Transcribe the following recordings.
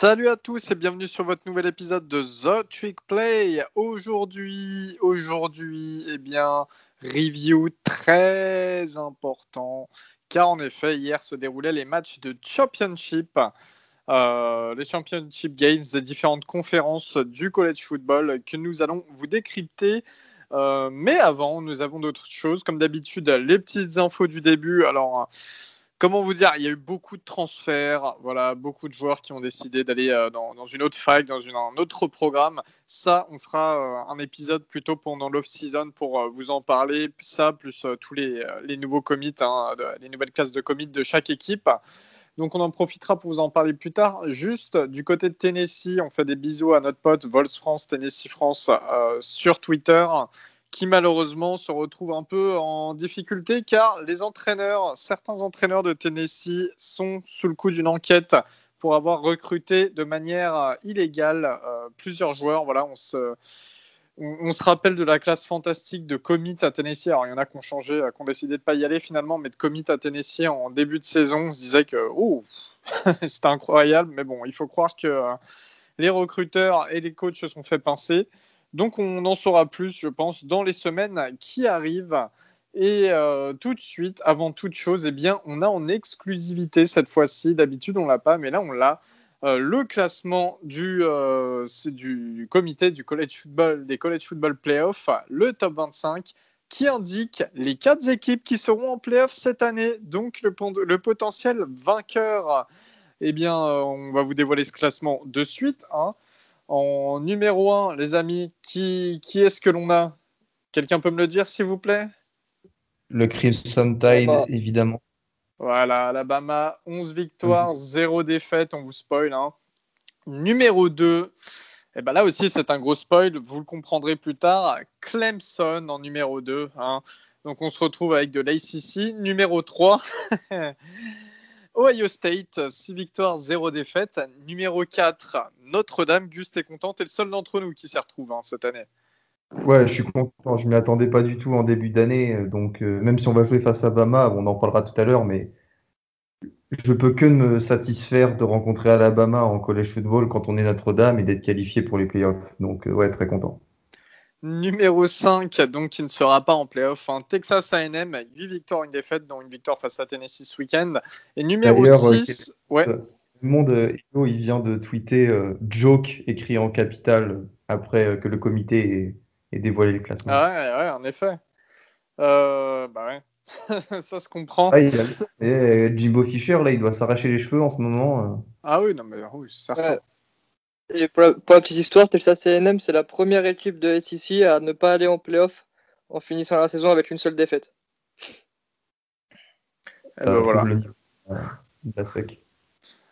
Salut à tous et bienvenue sur votre nouvel épisode de The Trick Play. Aujourd'hui, aujourd'hui, eh bien, review très important car en effet, hier se déroulaient les matchs de championship, euh, les championship games des différentes conférences du college football que nous allons vous décrypter. Euh, mais avant, nous avons d'autres choses, comme d'habitude, les petites infos du début. Alors, comment vous dire, il y a eu beaucoup de transferts, voilà, beaucoup de joueurs qui ont décidé d'aller euh, dans, une autre fac, dans un autre programme. Ça, on fera euh, un épisode plutôt pendant l'off-season pour euh, vous en parler. Ça, plus tous les, nouveaux commits, hein, les nouvelles classes de commits de chaque équipe. Donc on en profitera pour vous en parler plus tard. Juste du côté de Tennessee, on fait des bisous à notre pote Vols France, Tennessee France sur Twitter qui malheureusement se retrouve un peu en difficulté car les entraîneurs, certains entraîneurs de Tennessee sont sous le coup d'une enquête pour avoir recruté de manière euh, illégale euh, plusieurs joueurs. Voilà, on se, rappelle de la classe fantastique de commit à Tennessee. Alors, il y en a qui ont changé, euh, qui ont décidé de ne pas y aller finalement, mais de commit à Tennessee en début de saison, on se disait que oh, c'était incroyable. Mais bon, il faut croire que les recruteurs et les coachs se sont fait pincer. Donc on en saura plus, je pense, dans les semaines qui arrivent. Et euh, tout de suite, avant toute chose, eh bien, on a en exclusivité cette fois-ci, d'habitude on l'a pas, mais là on l'a, euh, le classement du, euh, du comité du college football, des college football playoffs, le top 25, qui indique les quatre équipes qui seront en playoffs cette année. Donc le, le potentiel vainqueur, eh bien, on va vous dévoiler ce classement de suite. Hein. En numéro 1, les amis, qui, qui est-ce que l'on a? Quelqu'un peut me le dire, s'il vous plaît? Le Crimson Tide, évidemment. Voilà, Alabama, 11 victoires, 0 défaites, on vous spoil. Hein. Numéro 2, et eh ben là aussi c'est un gros spoil, vous le comprendrez plus tard. Clemson en numéro 2. Hein. Donc on se retrouve avec de l'ACC. Numéro 3, Ohio State, 6 victoires, 0 défaites. Numéro 4, Notre-Dame. Gus, est content? T'es le seul d'entre nous qui s'y retrouve hein, cette année. Ouais, je suis content. Je ne m'y attendais pas du tout en début d'année. Donc, euh, même si on va jouer face à Bama, on en parlera tout à l'heure, mais je peux que me satisfaire de rencontrer Alabama en college football quand on est Notre-Dame et d'être qualifié pour les playoffs. Donc, euh, ouais, très content. Numéro 5, donc qui ne sera pas en playoff, hein. Texas AM, 8 victoires, une défaite, dont une victoire face à Tennessee ce week-end. Et numéro 6, euh, ouais. Le monde, euh, il vient de tweeter euh, joke écrit en capital après que le comité ait, dévoilé le classement. Ah ouais, ouais en effet. bah ouais. ça se comprend. Ah, Et Jimbo Fisher, là, il doit s'arracher les cheveux en ce moment. Ah oui, non, mais oui, c'est certain. Et pour, la, petite histoire, Texas A&M, c'est la première équipe de SEC à ne pas aller en playoff en finissant la saison avec une seule défaite. Et, ben voilà.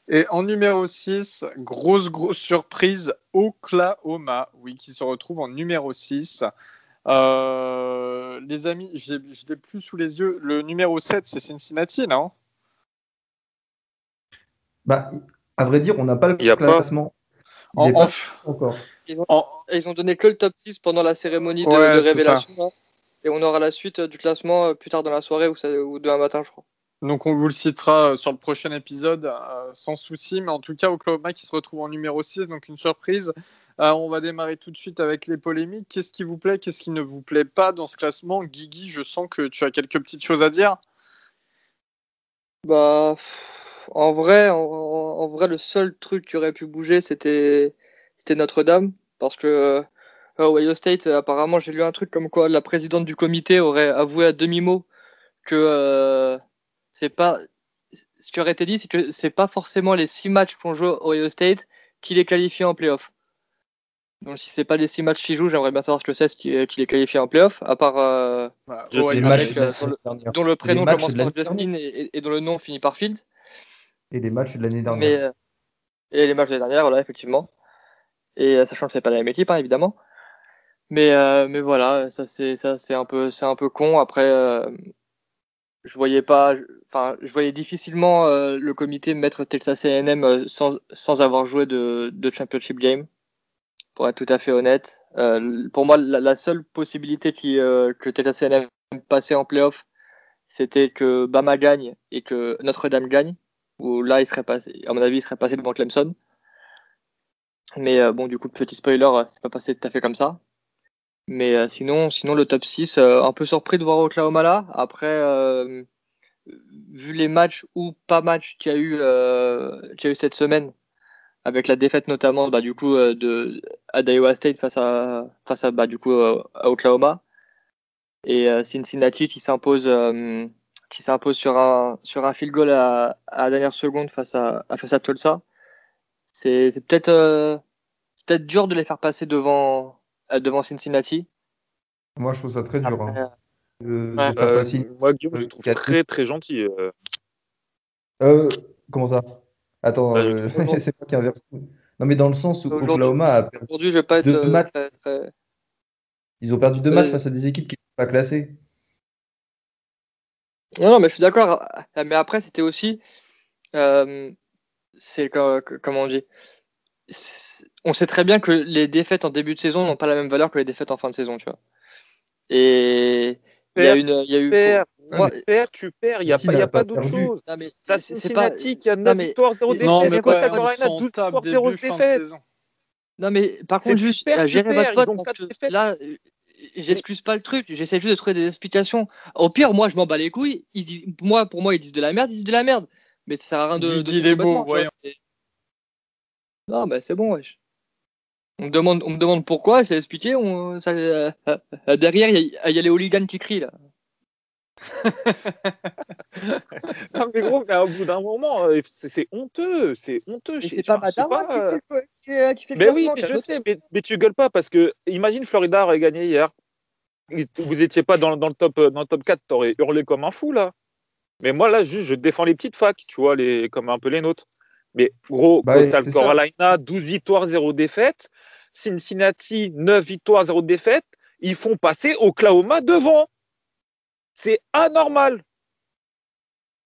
Et en numéro 6, grosse, grosse surprise, Oklahoma, oui, qui se retrouve en numéro 6. Euh, les amis, je ne l'ai plus sous les yeux. Le numéro 7, c'est Cincinnati, non? Bah, À vrai dire, on n'a pas le classement. Ils, ont, donné que le top 6 pendant la cérémonie de, révélation. Hein. et on aura la suite euh, du classement euh, plus tard dans la soirée ou, ou demain matin, je crois. Donc on vous le citera euh, sur le prochain épisode sans souci. Mais en tout cas, Oklahoma qui se retrouve en numéro 6, donc une surprise. on va démarrer tout de suite avec les polémiques. Qu'est-ce qui vous plaît, qu'est-ce qui ne vous plaît pas dans ce classement? Guigui, je sens que tu as quelques petites choses à dire. Bah, en vrai, en, vrai, le seul truc qui aurait pu bouger, c'était Notre-Dame. Parce que euh, Ohio State, apparemment, j'ai lu un truc comme quoi la présidente du comité aurait avoué à demi-mot que euh, c'est pas. Ce qui aurait été dit, c'est que c'est pas forcément les six matchs qu'on joue Ohio State qui les qualifient en playoff. Donc si c'est pas les six matchs qu'ils jouent, j'aimerais bien savoir ce que c'est qui, les qualifie en playoff, à part euh, dont, le, prénom commence par Justin et, et, dont le nom finit par Fields. Et les matchs de l'année dernière. Euh, et les matchs de l'année dernière, voilà, effectivement. Et euh, sachant que c'est pas la même équipe, hein, évidemment. Mais, euh, mais voilà, ça c'est ça c'est un peu c'est un peu con. Après, je voyais pas, enfin, je voyais difficilement le comité mettre Texas A&M sans, sans avoir joué de, de championship game. Pour être tout à fait honnête, pour moi, la, seule possibilité que Texas A&M passait en playoff, c'était que Bama gagne et que Notre-Dame gagne où là, il serait passé, à mon avis, il serait passé devant Clemson. Mais bon, du coup, petit spoiler, c'est pas passé tout à fait comme ça. Mais sinon, sinon, le top 6, un peu surpris de voir Oklahoma là. Après, vu les matchs ou pas matchs qu'il y, a eu, y a eu cette semaine, avec la défaite notamment bah, du coup, de, à Iowa State face à, face à, bah, du coup, à Oklahoma, et Cincinnati qui s'impose qui s'impose sur un, sur un field goal à, à la dernière seconde face à, face à Tulsa. C'est peut-être euh, peut dur de les faire passer devant, euh, devant Cincinnati. Moi, je trouve ça très dur. Hein. Euh, moi, Guillaume, je trouve très très gentil. comment ça? Attends, c'est pas qui inverse. Non, mais dans le sens où Oklahoma a perdu Aujourd'hui, je vais pas être deux matchs. Ils ont perdu deux matchs face à des équipes qui ne sont pas classées. Non, mais je suis d'accord. Mais après, c'était aussi. Euh, c'est comment on dit? On sait très bien que les défaites en début de saison n'ont pas la même valeur que les défaites en fin de saison, tu vois. Et il y a une, il y a eu. tu perds, tu perds, il n'y a, pas, y a pas d'autre chose. T'as Cincinnati qui a 9 victoires, 0 défaites. Non, mais quoi, Carolina, 12 victoires, 0 défaites. Non, mais par contre, juste, gérer votre pote, parce que là, j'excuse pas le truc, j'essaie juste de trouver des explications. Au pire, moi, je m'en bats les couilles. moi, pour moi, ils disent de la merde, ils disent de la merde. Mais ça sert à rien de. Dis, les mots, voyons. Non, bah c'est bon, wesh. On me demande, on me demande pourquoi, j'essaie d'expliquer. On... Ça, euh, euh, derrière, il y, y, a les hooligans qui crient là. non mais gros, mais au bout d'un moment, euh, c'est honteux, c'est honteux. C'est pas Madame pas... qui, fait, qui, fait Mais oui, mais je sais, mais, mais, tu gueules pas parce que imagine Florida aurait gagné hier. Vous étiez pas dans, dans, le top dans le top 4, t'aurais hurlé comme un fou là. Mais moi là, juste, je défends les petites facs, tu vois, les comme un peu les nôtres. Mais gros, bah Coastal Carolina, 12 victoires, 0 défaites. Cincinnati, 9 victoires, 0 défaites. Ils font passer Oklahoma devant. C'est anormal.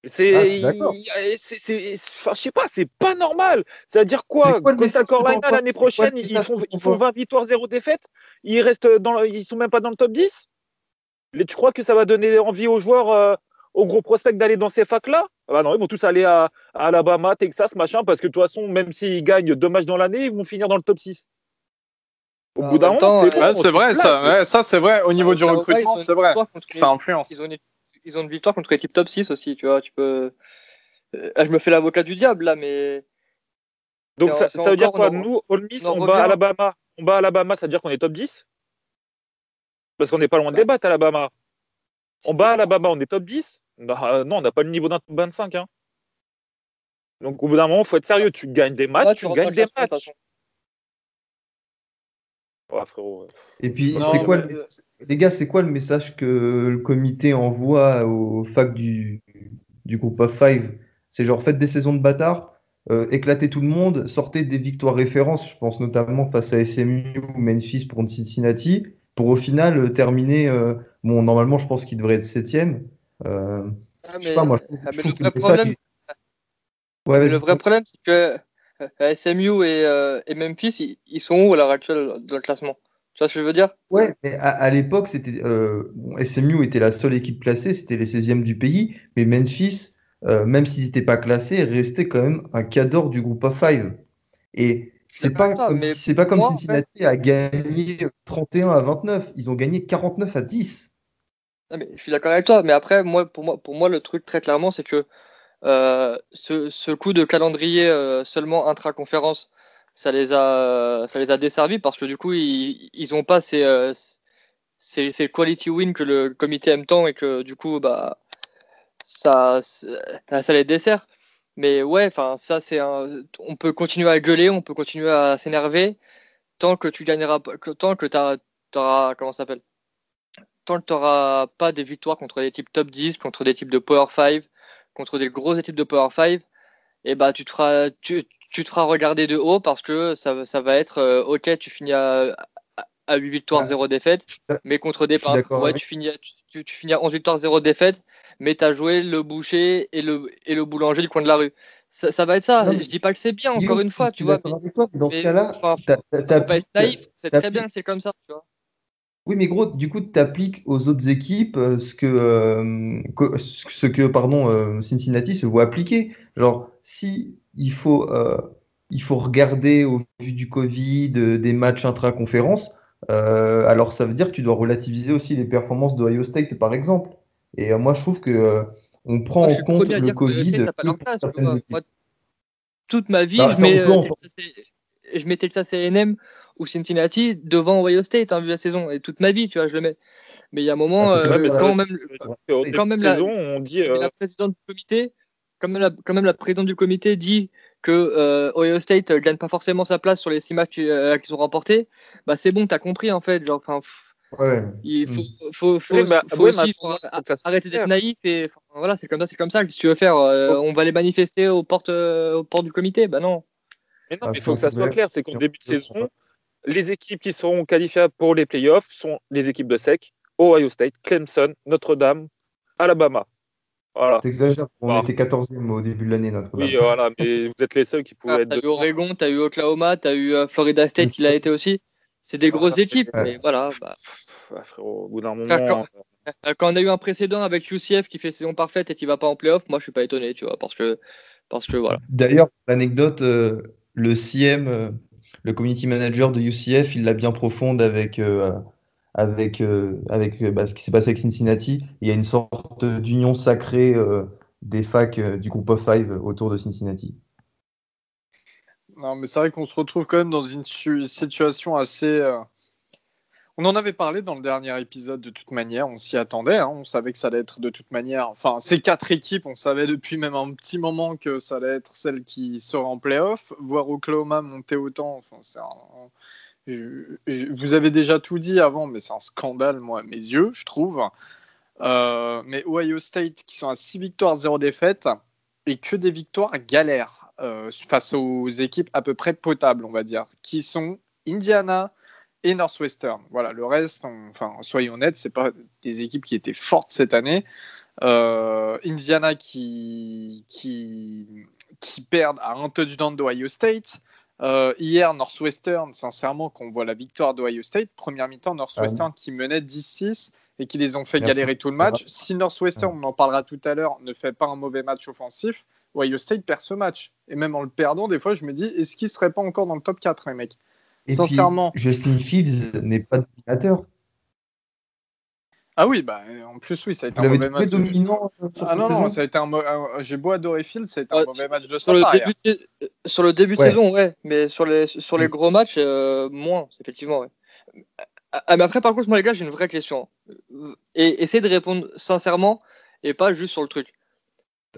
C'est, ah, je sais pas, c'est pas normal. C'est-à-dire quoi, quoi Costa l'année prochaine, ils font, ils font 20 victoires, 0 défaites. Ils restent dans, ils sont même pas dans le top 10. Et tu crois que ça va donner envie aux joueurs, euh, aux gros prospects d'aller dans ces facs-là? Ah bah non, ils vont tous aller à, à, Alabama, Texas, machin, parce que de toute façon, même s'ils gagnent deux matchs dans l'année, ils vont finir dans le top 6. Au bout d'un moment, c'est vrai, ça, ça c'est vrai. Au niveau du recrutement, c'est vrai. Ça influence. Ils ont, une, ils ont une victoire contre l'équipe top 6 aussi, tu vois. Tu peux. Euh, je me fais l'avocat du diable là, mais. Donc ça, ça veut dire quoi? Nous, All Miss, on, bat Alabama. On bat Alabama, ça veut dire qu'on est top 10 Parce qu'on n'est pas loin de les battre, Alabama. On bat Alabama, on est top 10 bah, Non, on n'a pas le niveau d'un top 25. Hein. Donc au bout d'un moment, il faut être sérieux. Tu gagnes des matchs, tu, gagnes des matchs. Et puis, c'est quoi, les gars, c'est quoi le message que le comité envoie aux facs du, du groupe of five? C'est genre, faites des saisons de bâtards, euh, éclatez tout le monde, sortez des victoires références, je pense notamment face à SMU ou Memphis pour Cincinnati, pour au final euh, terminer. Euh, bon, normalement, je pense qu'il devrait être septième. Euh, ah, je sais pas, moi, je, trouve, le, vrai problème, ouais, le vrai problème, c'est que euh, SMU euh, et, Memphis, ils, sont où à l'heure actuelle dans le classement? Tu vois ce que je veux dire? Ouais, mais à, l'époque, c'était euh, SMU était la seule équipe classée, c'était les 16e du pays, mais Memphis, même s'ils n'étaient pas classés, restait quand même un cadre du groupe of five. Et c'est pas, comme, c'est pas comme Cincinnati a gagné 31 à 29, ils ont gagné 49 à 10. mais je suis d'accord avec toi, mais après, moi, pour, moi, pour moi, le truc très clairement, c'est que euh, ce, coup de calendrier euh, seulement intra-conférence, ça les a, ça les a desservis parce que du coup, ils n'ont pas ces, euh, ces, quality win que le comité aime tant et que du coup, bah, ça, ça les dessert. Mais ouais, enfin, ça, c'est on peut continuer à gueuler, on peut continuer à s'énerver tant que tu gagneras, tant que tu auras, comment s'appelle? Tant que tu n'auras pas des victoires contre des types top 10, contre des types de Power 5, contre des grosses équipes de Power 5, et bah, tu, te feras, tu, tu te feras regarder de haut parce que ça, ça va être euh, ok, tu finis à, à 8 victoires, 0 défaite, mais contre des peintres, ouais, tu, finis à, tu, tu, finis à 11 victoires, 0 défaite, mais tu as joué le boucher et le, et le boulanger du coin de la rue. Ça, ça va être ça. je dis pas que c'est bien, encore une fois, tu vois. dans ce cas-là, tu pas être naïf, c'est très bien, c'est comme ça, tu vois. Oui, mais gros, du coup, tu appliques aux autres équipes euh, ce que, euh, ce que pardon, euh, Cincinnati se voit appliquer. Genre, si il faut il faut regarder au vu du Covid, des matchs intra-conférences. alors ça veut dire que tu dois relativiser aussi les performances d'Ohio State, par exemple. Et moi, je trouve que on prend en compte le Covid. toute ma vie, bah, je, mets, je mets Texas A&M ou Cincinnati devant Ohio State hein, vu la saison. Et toute ma vie, tu vois, je le mets. Mais il y a un moment, ah, euh, quand, même, quand même, la, on dit, euh, la présidente du comité, quand même la, quand même la présidente du comité dit que euh, Ohio State gagne pas forcément sa place sur les six matchs qu'ils ont remportés, bah c'est bon, tu as compris en fait. Genre, ouais. Il faut, mm. faut, faut, faut, aussi arrêter d'être naïf et voilà, c'est comme ça, c'est comme ça. que si tu veux faire On va les manifester aux portes, aux portes du comité? Bah non. Mais non, ah, il faut que ça soit clair, c'est qu'en début de saison, les équipes qui seront qualifiables pour les playoffs sont les équipes de SEC, Ohio State, Clemson, Notre-Dame, Alabama. Voilà. T'exagères, on était 14e au début de l'année, Notre-Dame. Oui, voilà, mais vous êtes les seuls qui pouvaient ah, être. T'as eu Oregon, t'as eu Oklahoma, t'as eu euh, Florida State qui l'a été aussi. C'est des grosses équipes, mais voilà. Bah... au bout d'un moment. Euh, quand, on a eu un précédent avec UCF qui fait saison parfaite et qui va pas en playoff, moi je suis pas étonné, tu vois, parce que, parce que voilà. D'ailleurs, l'anecdote, euh, le CM le community manager de UCF, il l'a bien profonde avec, euh, avec, euh, avec euh, bah, ce qui s'est passé avec Cincinnati. Il y a une sorte d'union sacrée des facs du groupe of five autour de Cincinnati. Non, mais c'est vrai qu'on se retrouve quand même dans une situation assez, on en avait parlé dans le dernier épisode de toute manière, on s'y attendait, hein. on savait que ça allait être de toute manière, enfin ces quatre équipes, on savait depuis même un petit moment que ça allait être celle qui sera en playoff, voir Oklahoma monter autant, enfin, vous avez déjà tout dit avant, mais c'est un scandale, moi, à mes yeux, je trouve. Euh, mais Ohio State qui sont à 6 victoires, 0 défaites, et que des victoires galères euh, face aux équipes à peu près potables, on va dire, qui sont Indiana, et Northwestern. Voilà, le reste, enfin, soyons honnêtes, c'est pas des équipes qui étaient fortes cette année. Euh, Indiana qui, qui, qui perdent à un touchdown d'Ohio State. Euh, hier, Northwestern, sincèrement, qu'on voit la victoire d'Ohio State, première mi-temps, Northwestern qui menait 10-6 et qui les ont fait galérer tout le match. Si Northwestern, on en parlera tout à l'heure, ne fait pas un mauvais match offensif, Ohio State perd ce match. Et même en le perdant, des fois, je me dis, est-ce qu'ils ne seraient pas encore dans le top 4, les mecs? Sincèrement. Justin Fields n'est pas dominateur. Ah oui, bah, en plus, oui, ça a été un mauvais match. Dominant euh, ah non, non, ça a été un j'ai beau adorer Fields, ça a été un mauvais match de sur le, début de... sur le début de saison, ouais, mais sur les, sur les gros matchs, euh, moins, effectivement, ouais. Ah, mais après, par contre, moi, les gars, j'ai une vraie question. Et essayez de répondre sincèrement et pas juste sur le truc.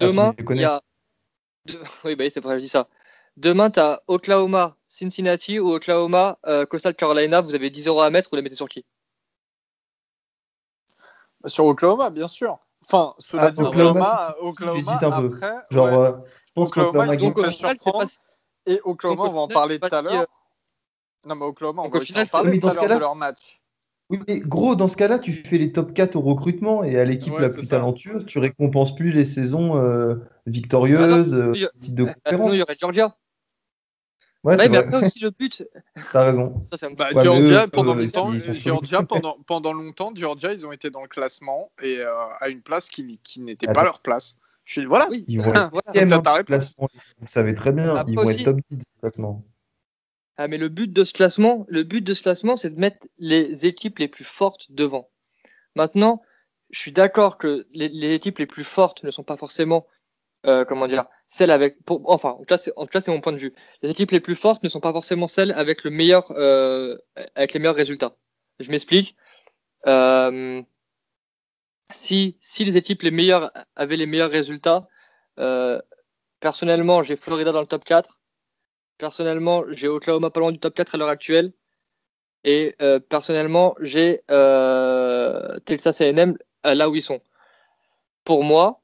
Ah, Demain, il y a. Oui, bah, c'est vrai, je dis ça. Demain, tu as Oklahoma, Cincinnati ou Oklahoma, euh, Coastal Carolina. Vous avez 10 euros à mettre, vous les mettez sur qui? Sur Oklahoma, bien sûr. Enfin, cela ah, dit, Oklahoma, Oklahoma, un peu. Genre, euh, je pense qu'Oklahoma, ils ont surprendre. Et Oklahoma, on va en parler tout à l'heure. Non, mais Oklahoma, on va en parler tout à l'heure de leur match. Oui, mais gros, dans ce cas-là, tu fais les top 4 au recrutement et à l'équipe la plus talentueuse, tu récompenses plus les saisons euh, victorieuses, ah il y aurait Georgia. Ouais, mais après aussi le but. T'as raison. bah, Georgia, pendant, longtemps, Georgia pendant, pendant, longtemps, Georgia, ils ont été dans le classement et euh, à une place qui, qui n'était pas leur place. Je suis, voilà. Ils vont être voilà. classement. Vous savez très bien, ils vont être top 10 du classement. Ah, mais le but de ce classement, le but de ce classement, c'est de mettre les équipes les plus fortes devant. Maintenant, je suis d'accord que les, les, équipes les plus fortes ne sont pas forcément euh, comment dire, celles avec, enfin, en tout cas, c'est mon point de vue. Les équipes les plus fortes ne sont pas forcément celles avec le meilleur, euh, avec les meilleurs résultats. Je m'explique. Euh, si, si les équipes les meilleures avaient les meilleurs résultats, personnellement, j'ai Florida dans le top 4. Personnellement, j'ai Oklahoma pas loin du top 4 à l'heure actuelle. Et personnellement, j'ai Texas AM là où ils sont. Pour moi,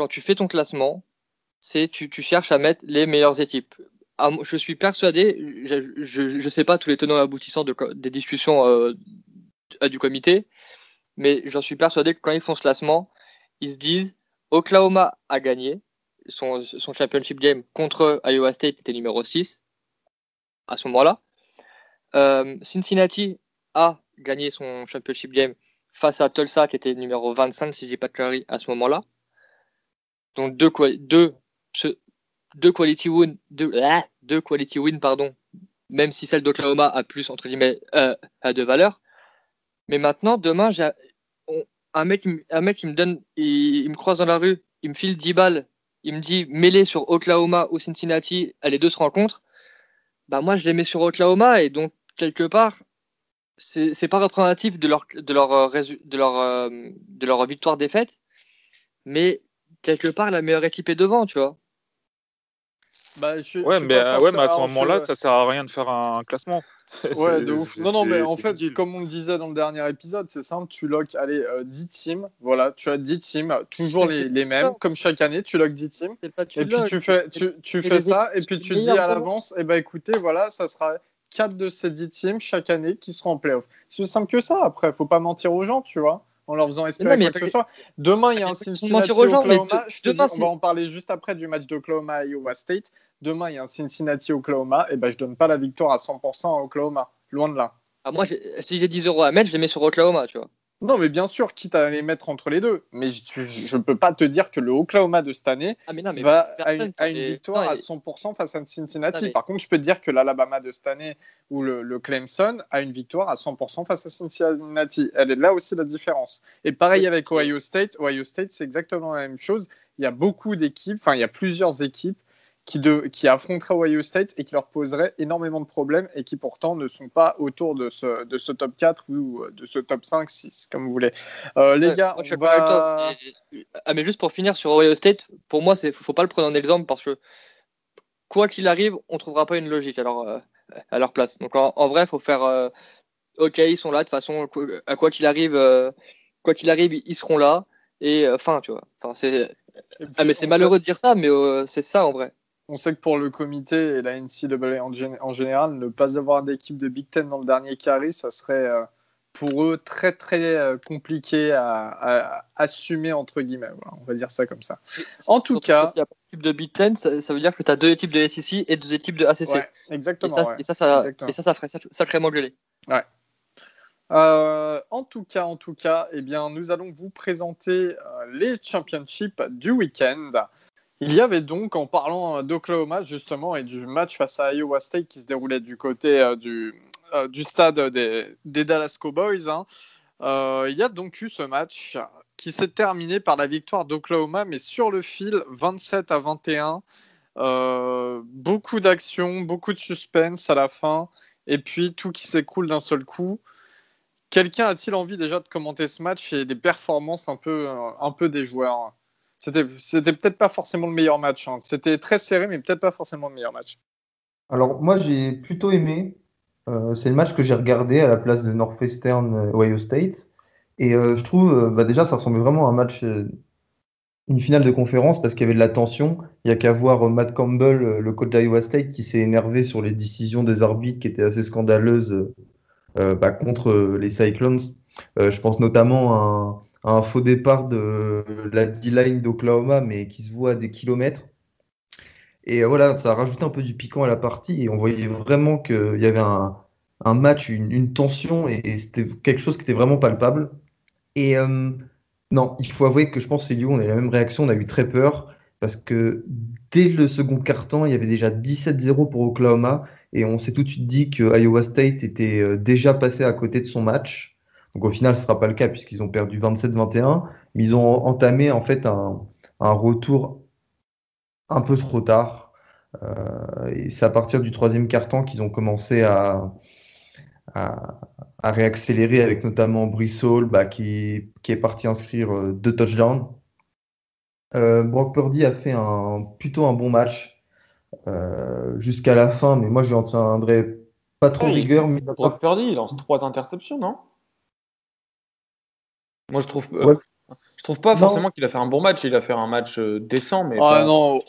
quand tu fais ton classement, c'est tu, cherches à mettre les meilleures équipes. Je suis persuadé, je ne sais pas tous les tenants et aboutissants de, des discussions euh, du comité, mais j'en suis persuadé que quand ils font ce classement, ils se disent Oklahoma a gagné son, son championship game contre Iowa State qui était numéro 6 à ce moment-là. Euh, Cincinnati a gagné son championship game face à Tulsa qui était numéro 25 si je dis pas de conneries à ce moment-là. Donc deux, deux deux quality wins, deux, ah, deux quality win, pardon, même si celle d'Oklahoma a plus entre guillemets euh, a de valeur. Mais maintenant, demain, un mec, un mec qui me donne, il, me croise dans la rue, il me file 10 balles, il me dit mêlé sur Oklahoma ou Cincinnati, les deux se rencontrent. Bah moi, je les mets sur Oklahoma et donc quelque part, c'est pas représentatif de leur de leur euh, de leur euh, de leur victoire défaite, mais quelque part la meilleure équipe est devant, tu vois. Bah, ouais, mais, euh, ouais, mais à ce moment-là, ça sert à rien de faire un, classement. Ouais, de ouf. Non, non, mais en fait, comme on le disait dans le dernier épisode, c'est simple, tu lock, allez, 10 teams, voilà, tu as 10 teams, toujours les, les, mêmes, comme chaque année, tu lock 10 teams, et puis tu fais, tu, tu fais ça, et puis tu dis à l'avance, et eh ben écoutez, voilà, ça sera 4 de ces 10 teams chaque année qui seront en playoff. C'est simple que ça, après, faut pas mentir aux gens, tu vois en leur faisant espérer quoi que ce soit. Demain, il y a un Cincinnati Oklahoma. Je on va en parler juste après du match d'Oklahoma à Iowa State. Demain, il y a un Cincinnati Oklahoma. Et ben, je donne pas la victoire à 100% à Oklahoma. Loin de là. Ah, moi, si j'ai 10 euros à mettre, je les mets sur Oklahoma, tu vois. Non, mais bien sûr, quitte à les mettre entre les deux. Mais je ne peux pas te dire que le Oklahoma de cette année ah, va à une, victoire à 100% face à Cincinnati. Par contre, je peux te dire que l'Alabama de cette année ou le, Clemson a une victoire à 100% face à Cincinnati. Elle est là aussi la différence. Et pareil avec Ohio State. Ohio State, c'est exactement la même chose. Il y a beaucoup d'équipes, enfin, il y a plusieurs équipes qui, de, qui affronteraient Ohio State et qui leur poseraient énormément de problèmes et qui pourtant ne sont pas autour de ce, de ce top 4 ou de ce top 5, 6, comme vous voulez. Euh, les gars, on va... ah, mais juste pour finir sur Ohio State, pour moi, il ne faut pas le prendre en exemple parce que quoi qu'il arrive, on ne trouvera pas une logique à leur, euh, à leur place. Donc en, vrai, il faut faire euh, OK, ils sont là, de toute façon, à quoi qu'il arrive, quoi qu'il arrive, ils seront là. Et fin, tu vois. Enfin, c'est... Ah, mais c'est malheureux de dire ça, mais c'est ça en vrai on sait que pour le comité et la NCAA en, en général, ne pas avoir d'équipe de Big Ten dans le dernier carré, ça serait euh, pour eux très très euh, compliqué à, assumer, entre guillemets. on va dire ça comme ça. En tout cas. S'il n'y a pas d'équipe de Big Ten, ça, veut dire que tu as deux équipes de SEC et deux équipes de ACC. exactement. Et ça, ça, Et ça, ça ferait sacrément gueuler. Ouais. Euh, en tout cas, en tout cas, eh bien, nous allons vous présenter les championships du week-end. Il y avait donc, en parlant d'Oklahoma justement et du match face à Iowa State qui se déroulait du côté euh, du, euh, du, stade des, Dallas Cowboys, hein, euh, il y a donc eu ce match qui s'est terminé par la victoire d'Oklahoma, mais sur le fil, 27 à 21. beaucoup d'actions, beaucoup de suspense à la fin, et puis tout qui s'écoule d'un seul coup. Quelqu'un a-t-il envie déjà de commenter ce match et des performances un peu des joueurs? C'était, peut-être pas forcément le meilleur match. Hein. C'était très serré, mais peut-être pas forcément le meilleur match. Alors, moi, j'ai plutôt aimé. Euh, c'est le match que j'ai regardé à la place de Northwestern euh, Ohio State. Et euh, je trouve, bah, déjà, ça ressemblait vraiment à un match, une finale de conférence, parce qu'il y avait de la tension. Il n'y a qu'à voir Matt Campbell, le coach d'Iowa State, qui s'est énervé sur les décisions des arbitres qui étaient assez scandaleuses bah, contre les Cyclones. je pense notamment à faux départ de la D-line d'Oklahoma, mais qui se voit à des kilomètres. Et euh, voilà, ça a rajouté un peu du piquant à la partie et on voyait vraiment qu'il y avait un, match, une, tension et, c'était quelque chose qui était vraiment palpable. Et euh, non, il faut avouer que je pense, Célio, on a eu la même réaction, on a eu très peur parce que dès le second quart-temps, il y avait déjà 17-0 pour Oklahoma et on s'est tout de suite dit que Iowa State était euh, déjà passé à côté de son match. Donc au final, ce ne sera pas le cas puisqu'ils ont perdu 27-21. Mais ils ont entamé en fait un, retour un peu trop tard. Euh, et c'est à partir du troisième quart-temps qu'ils ont commencé à, à, réaccélérer avec notamment Brissol bah, qui, qui, est parti inscrire euh, deux touchdowns. Euh, Brock Purdy a fait un, plutôt un bon match jusqu'à la fin, mais moi je n'en tiendrai pas trop rigueur. Mais... Brock Purdy, il lance trois interceptions, non? Moi, je trouve, euh, je trouve pas forcément qu'il a fait un bon match. Il a fait un match euh, décent, mais. Ah non,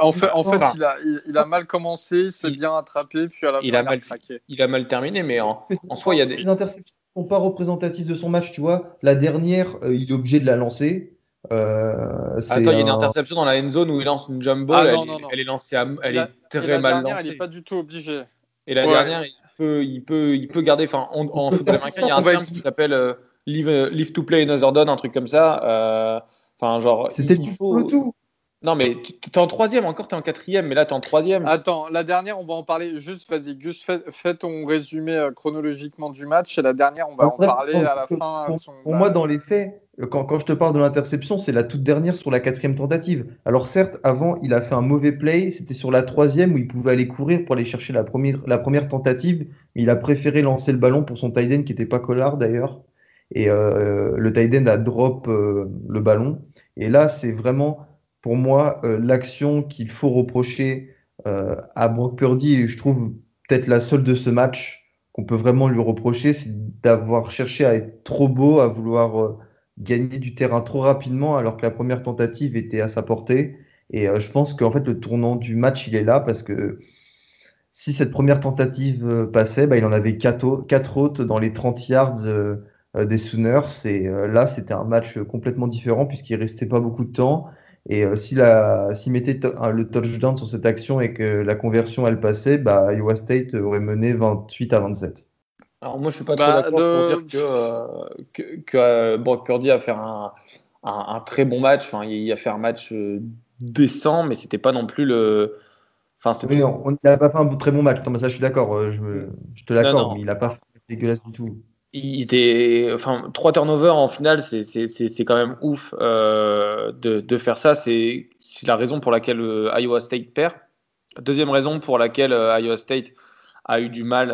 En fait, en fait il, a, il, a, mal commencé, il s'est bien attrapé, puis à la il a mal, craqué. Il a mal terminé, mais en, en soi, il y a des. Les interceptions ne sont pas représentatives de son match, tu vois. La dernière, euh, il est obligé de la lancer. Attends, il y a une interception dans la end zone où il lance une jumbo. Ah, elle, non, non, elle, est lancée, elle est très mal dernière, lancée. Il n'est pas du tout obligé. Et la dernière, il peut, il peut, il peut garder. Enfin, en, en football américain, il y a un terme qui s'appelle live, live to play another down, un truc comme ça. Euh, enfin, genre. C'était du tout. Non, mais tu es en troisième, encore tu es en quatrième, mais là tu es en troisième. Attends, la dernière, on va en parler. Juste, vas-y, Gus, fais, ton résumé euh, chronologiquement du match. Et la dernière, on va en, parler à la fin. Pour, moi, dans les faits, euh, quand, quand je te parle de l'interception, c'est la toute dernière sur la quatrième tentative. Alors, certes, avant, il a fait un mauvais play. C'était sur la troisième où il pouvait aller courir pour aller chercher la première, la première tentative. Mais il a préféré lancer le ballon pour son tight end qui n'était pas collard d'ailleurs. Et euh, le tight end a drop le ballon. Et là, c'est vraiment pour moi, euh, l'action qu'il faut reprocher euh, à Brock Purdy, je trouve peut-être la seule de ce match qu'on peut vraiment lui reprocher, c'est d'avoir cherché à être trop beau, à vouloir euh, gagner du terrain trop rapidement, alors que la première tentative était à sa portée. Et je pense qu'en fait, le tournant du match, il est là parce que si cette première tentative passait, bah, il en avait quatre, quatre autres dans les 30 yards des Sooners. Et là, c'était un match complètement différent puisqu'il restait pas beaucoup de temps. Et euh, s'il mettait le touchdown sur cette action et que la conversion elle passait, bah, Iowa State aurait mené 28 à 27. Alors moi je suis pas bah, trop d'accord pour dire que, euh, que, que euh, Brock Purdy a fait un, un, très bon match. Enfin, il a fait un match décent, mais c'était pas non plus le. Enfin, oui, on n'a pas fait un très bon match. ça, je suis d'accord. Je, je, te l'accorde, mais il n'a pas fait dégueulasse du tout il était, enfin, trois turnovers en finale, c'est quand même ouf euh, de, de, faire ça. C'est la raison pour laquelle euh, Iowa State perd. Deuxième raison pour laquelle euh, Iowa State a eu du mal,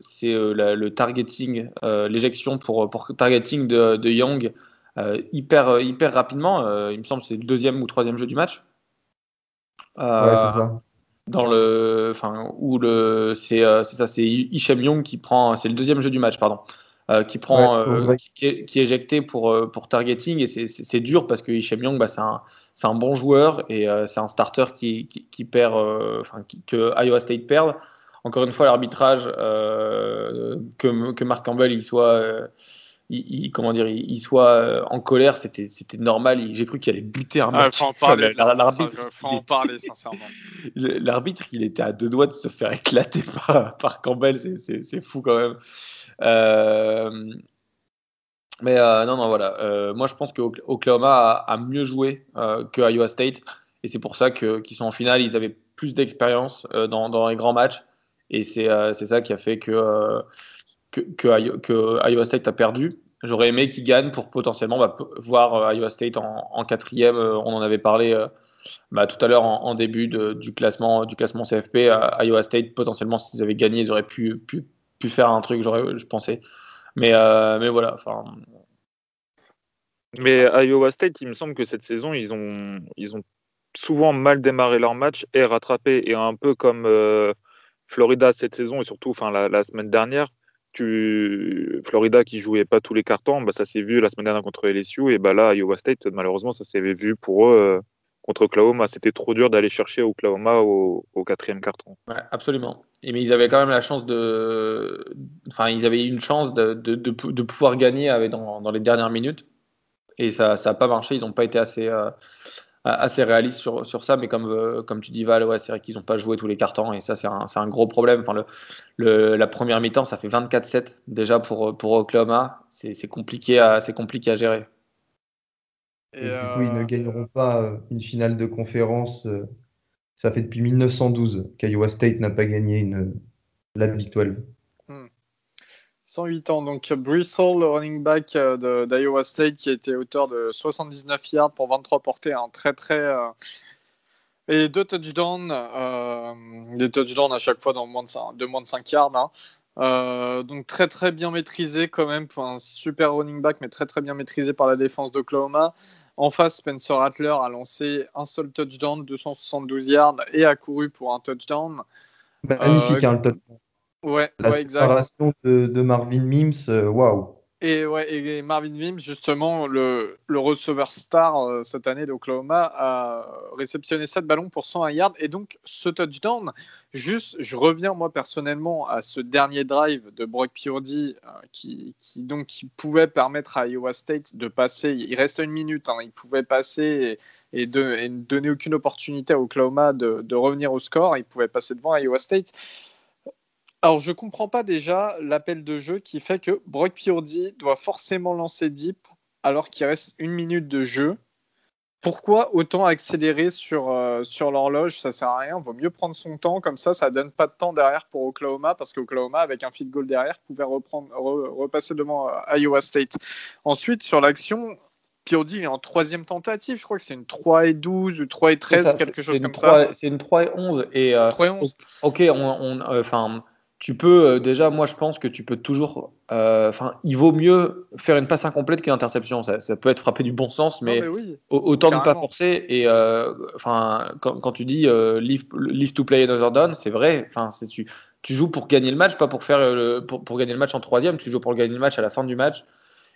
c'est le targeting, l'éjection pour, pour targeting de, Young hyper, hyper rapidement. il me semble que c'est le deuxième ou troisième jeu du match. ouais, c'est ça dans le, enfin, où le, c'est, euh, ça, c'est Hichem Young qui prend, c'est le deuxième jeu du match, pardon, euh, qui prend, euh, Qui, est, qui, est, éjecté pour pour targeting et c'est, dur parce que Hichem Young, bah, c'est un, c'est un bon joueur et c'est un starter qui perd, enfin, que Iowa State perd. Encore une fois, l'arbitrage que, que Mark Campbell il soit il, comment dire, il, soit euh, en colère, c'était, normal. J'ai cru qu'il allait buter un match. faut en parler, l'arbitre, faut en parler sincèrement. L'arbitre, il était à deux doigts de se faire éclater par, par Campbell. C'est, fou quand même. Euh, mais euh, non, non, voilà. moi, je pense que Oklahoma a, a mieux joué que Iowa State. Et c'est pour ça qu'ils sont en finale. Ils avaient plus d'expérience dans, dans, les grands matchs. Et c'est ça qui a fait que, que, Iowa State a perdu. J'aurais aimé qu'il gagne pour potentiellement bah, voir euh, Iowa State en, quatrième. Euh, on en avait parlé euh, bah, tout à l'heure en, début du, classement, du classement CFP. Iowa State, potentiellement, s'ils avaient gagné, ils auraient pu, pu, faire un truc, je pensais. Mais, mais voilà. Mais Iowa State, il me semble que cette saison, ils ont, ils ont souvent mal démarré leur match et rattrapé. Et un peu comme Florida cette saison et surtout la semaine dernière, Florida qui jouait pas tous les cartons, bah, ça s'est vu la semaine dernière contre LSU et bah là Iowa State malheureusement ça s'est vu pour eux euh, contre Oklahoma. C'était trop dur d'aller chercher Oklahoma au, quatrième carton. Absolument. Et, mais ils avaient quand même la chance de, enfin ils avaient une chance de, pouvoir gagner avec, dans, dans, les dernières minutes et ça n'a pas marché. Ils n'ont pas été assez euh, assez réaliste sur, sur ça, mais comme, euh, comme tu dis, Val, ouais, c'est vrai qu'ils n'ont pas joué tous les cartons, et ça, c'est un, un, gros problème. Enfin, le, le, la première mi-temps, ça fait 24-7 déjà pour, pour Oklahoma. C'est compliqué, à, compliqué à gérer. Et, du coup, ils ne euh, gagneront pas euh, une finale de conférence. Ça fait depuis 1912 qu'Iowa State n'a pas gagné une, la victoire. 108 ans. Donc, Bristol, le running back euh, d'Iowa State, qui été auteur de 79 yards pour 23 portées, un très très. Euh, et deux touchdowns, euh, des touchdowns à chaque fois dans moins de 5, de moins de 5 yards. Hein. donc très très bien maîtrisé quand même pour un super running back, mais très très bien maîtrisé par la défense d'Oklahoma. En face, Spencer Rattler a lancé un seul touchdown, 272 yards, et a couru pour un touchdown. Magnifique, hein, le touchdown. Ouais, la séparation de, Marvin Mims, euh, waouh. Et, ouais, et Marvin Mims, justement, le, le receveur star euh, cette année d'Oklahoma, a réceptionné 7 ballons pour 101 yards. Et donc, ce touchdown, juste, je reviens moi personnellement à ce dernier drive de Brock Purdy euh, qui, qui, donc, qui pouvait permettre à Iowa State de passer. Il reste une minute, hein, il pouvait passer et, de, et, ne donner aucune opportunité à Oklahoma de, de revenir au score. Il pouvait passer devant Iowa State. Alors, je comprends pas déjà l'appel de jeu qui fait que Brock Purdy doit forcément lancer deep alors qu'il reste une minute de jeu. pourquoi autant accélérer sur, euh, sur l'horloge? Ça sert à rien. Vaut mieux prendre son temps. Comme ça, ça donne pas de temps derrière pour Oklahoma parce qu'Oklahoma, avec un field goal derrière, pouvait reprendre, repasser devant euh, Iowa State. Ensuite, sur l'action, Piodi est en troisième tentative. Je crois que c'est une 3 et 12 ou 3 et 13, quelque chose comme ça. C'est une 3 et 11. Et, 3 et 11. Ok, on, on enfin tu peux euh, déjà, moi je pense que tu peux toujours. Euh, enfin, il vaut mieux faire une passe incomplète qu'une interception. Ça, peut être frappé du bon sens, mais, autant ne pas forcer. Et euh, enfin, quand, tu dis live, to play another down, c'est vrai. Enfin, tu, tu joues pour gagner le match, pas pour faire le, pour, gagner le match en troisième. Tu joues pour gagner le match à la fin du match.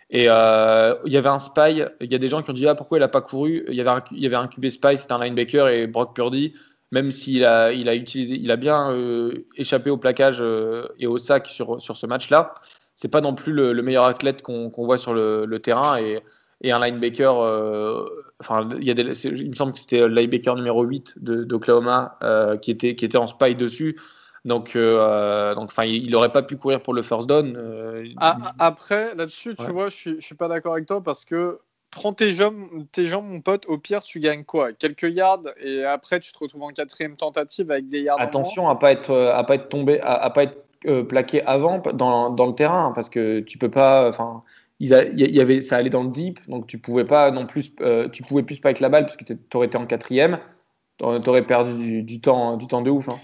Et il y avait un spy. Il y a des gens qui ont dit ah pourquoi il a pas couru? Il y avait un, il y avait un QB spy, c'était un linebacker et Brock Purdy même s'il a, il a, utilisé, il a bien euh, échappé au plaquage euh, et au sac sur, sur ce match-là. C'est pas non plus le, meilleur athlète qu'on voit sur le, terrain et, et, un linebacker. Euh, enfin, il, y a des, il me semble que c'était le linebacker numéro 8 d'Oklahoma qui, était, qui était en spy dessus. Donc, donc enfin, il n'aurait pas pu courir pour le first down. Après, là-dessus, tu vois, je ne suis pas d'accord avec toi parce que prends tes jambes, tes jambes, mon pote. Au pire, tu gagnes quoi? Quelques yards et après, tu te retrouves en quatrième tentative avec des yards. Attention à pas être, à pas être tombé, à, pas être euh, plaqué avant dans, dans, le terrain parce que tu peux pas. Enfin, il y avait, ça allait dans le deep, donc tu pouvais pas non plus, euh, tu pouvais plus pas avec la balle parce que tu aurais été en quatrième, tu aurais perdu du, temps, du temps de ouf. Hein.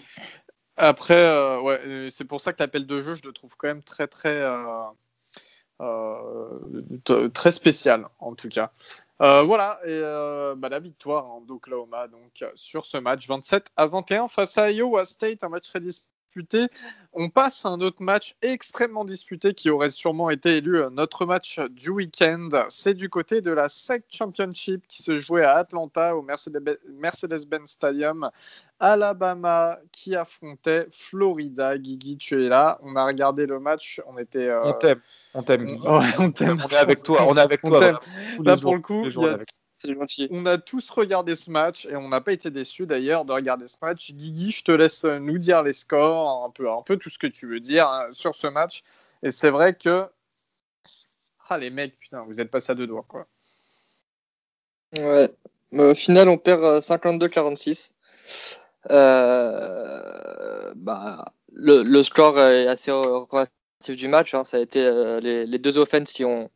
Après, euh, ouais, c'est pour ça que l'appel de jeu, je le trouve quand même très très euh, très spécial en tout cas. Euh, voilà, et euh, bah, la victoire en d'Oklahoma donc sur ce match 27 à 21 face à Iowa State, un match très disputé. On passe à un autre match extrêmement disputé qui aurait sûrement été élu notre match du week-end. C'est du côté de la SEC Championship qui se jouait à Atlanta au Mercedes-Benz Stadium Alabama qui affrontait Florida. Guigui, tu es là. On a regardé le match. On était. Euh, on t'aime. On t'aime. on t'aime. On est avec toi. On est avec toi. Là, pour le coup, on a tous regardé ce match et on n'a pas été déçus d'ailleurs de regarder ce match. Guigui, je te laisse nous dire les scores, un peu, un peu tout ce que tu veux dire hein, sur ce match. Et c'est vrai que. Ah, les mecs, putain, vous êtes passés à deux doigts, quoi. Ouais. Au final, on perd 52-46. Euh, bah, le, le, score est assez relatif du match. Hein. Ça a été euh, les, les, deux offenses qui ont,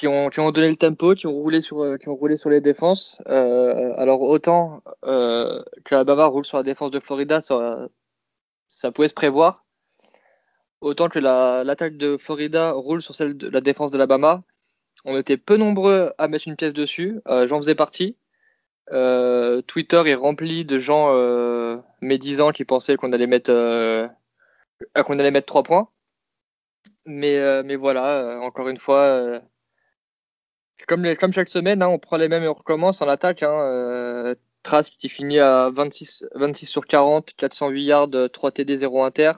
qui ont, qui ont donné le tempo, qui ont roulé sur, euh, qui ont roulé sur les défenses. alors autant que Alabama roule sur la défense de Florida, ça, ça pouvait se prévoir. Autant que l'attaque de Florida roule sur celle de la défense d'Alabama. On était peu nombreux à mettre une pièce dessus. J'en faisais partie. Euh, Twitter est rempli de gens euh, médisants qui pensaient qu'on allait mettre euh, qu'on allait mettre 3 points. Mais, mais voilà, encore une fois, comme, chaque semaine, hein, on prend les mêmes et on recommence en attaque. Hein, Trask qui finit à 26, 26 sur 40, 408 yards, 3 TD, 0 inter.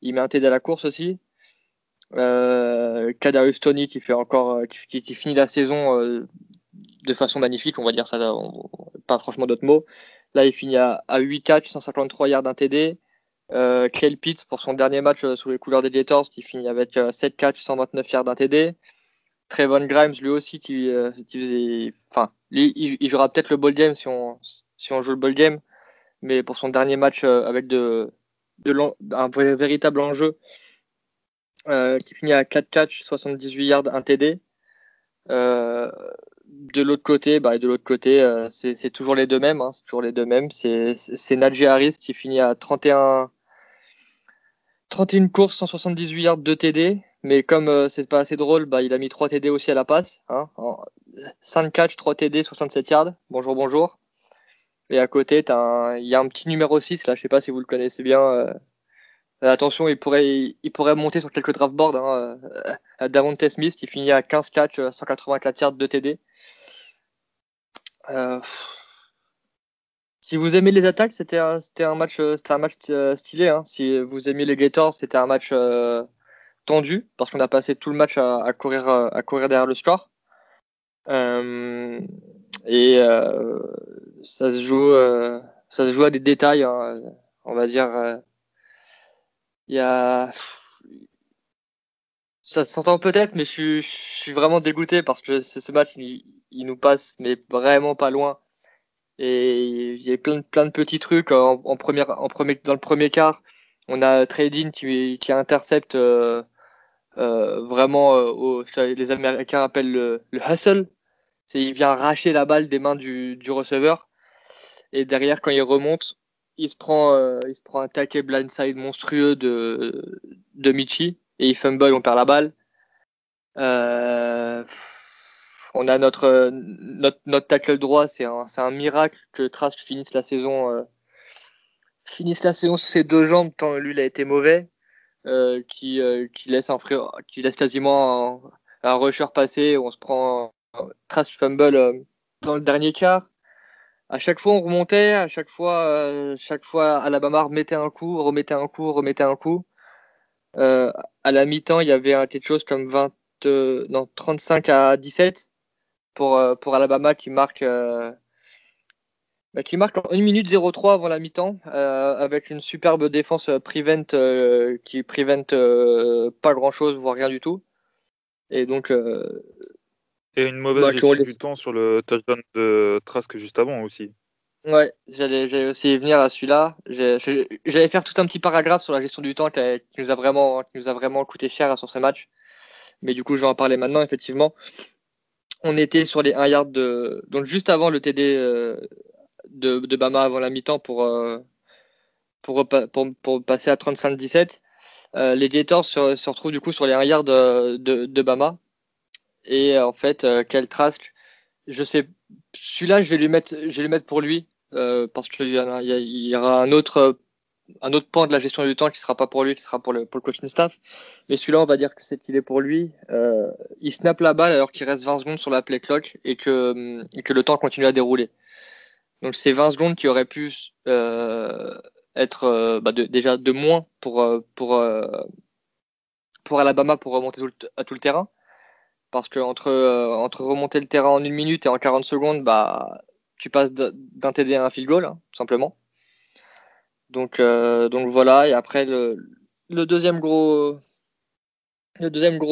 Il met un TD à la course aussi. Euh, Kadarius Tony qui fait encore qui, qui, finit la saison de façon magnifique, on va dire ça, pas franchement d'autres mots. Là, il finit à, 8 catchs, 153 yards d'un TD. Euh, Pitts pour son dernier match euh, sous les couleurs des Gators, qui finit avec 7 euh, catchs, 129 yards d'un TD. Trevon Grimes, lui aussi, qui, euh, faisait. Enfin, il, jouera peut-être le ball game si on, si on joue le ball game, mais pour son dernier match avec de, de un véritable enjeu, qui finit à 4 catchs, 78 yards, un TD de l'autre côté, bah, de l'autre côté, euh, c'est toujours les deux mêmes. Hein, c'est toujours les deux mêmes. C'est Harris qui finit à 31, 31 courses, 178 yards, 2 TD. Mais comme euh, c'est pas assez drôle, bah, il a mis 3 TD aussi à la passe. Hein, 5 catch, 3 TD, 67 yards. Bonjour, bonjour. Et à côté, il y a un petit numéro 6, là, je sais pas si vous le connaissez bien. Euh, attention, il pourrait, monter sur quelques draft boards. Hein, Davante Smith qui finit à 15 catch, 184 yards, 2 TD. Euh, si vous aimez les attaques, c'était un, un match, un match euh, stylé. Hein. Si vous aimez les Gators, c'était un match euh, tendu parce qu'on a passé tout le match à, courir, à courir derrière le score. et ça se joue, ça se joue à des détails. Hein. On va dire, il y a Ça s'entend peut-être, mais je suis, vraiment dégoûté parce que ce match, il, nous passe, mais vraiment pas loin. Et il y a plein, plein de petits trucs en, première, en premier, dans le premier quart. On a Trading qui, qui intercepte euh, euh, vraiment, euh, les Américains appellent le, hustle. C'est il vient arracher la balle des mains du, receveur. Et derrière, quand il remonte, il se prend, il se prend un tackle blindside monstrueux de, de Michi et il fumble, on perd la balle. on a notre, notre, notre tackle droit, c'est un, un, miracle que Trask finisse la saison finisse la saison sur ses deux jambes tant lui il a été mauvais, euh, qui, euh, qui, laisse un qui laisse quasiment un, rusher passer, on se prend un trash fumble euh, dans le dernier quart. À chaque fois on remontait, à chaque fois, chaque fois Alabama remettait un coup, remettait un coup, remettait un coup. à la mi-temps, il y avait quelque chose comme 20, non, 35 à 17 pour, pour Alabama qui marque qui marque en 1 minute 03 avant la mi-temps, euh, avec une superbe défense euh, prevent euh, qui prevent pas grand-chose, voire rien du tout. Et donc. et une mauvaise bah, gestion du temps sur le touchdown de Trask juste avant aussi. Ouais, j'allais aussi venir à celui-là. J'allais faire tout un petit paragraphe sur la gestion du temps qui, nous, a vraiment, qui nous a vraiment coûté cher sur ces matchs. Mais du coup, je vais en parler maintenant, effectivement. On était sur les 1 yard de. Donc, juste avant le TD de, Bama avant la mi-temps pour, euh, pour, pour, passer à 35-17. Euh, les Gators se, se, retrouvent du coup sur les 1 yard de, de, Bama. Et en fait, euh, quel Trask, je sais, celui-là, je vais lui mettre, je vais lui mettre pour lui, parce qu'il y, y aura un autre, un autre pan de la gestion du temps qui sera pas pour lui, qui sera pour le, pour le coaching staff. Mais celui-là, on va dire que c'est qu'il est pour lui. il snap la balle alors qu'il reste 20 secondes sur la play clock et que, et que le temps continue à dérouler. Donc c'est 20 secondes qui auraient pu euh, être euh, bah, déjà de moins pour, euh, Alabama pour remonter à tout le terrain. Parce que entre, remonter le terrain en une minute et en 40 secondes, bah, tu passes d'un TD à un field goal, hein, tout simplement. Donc, voilà, et après le, deuxième gros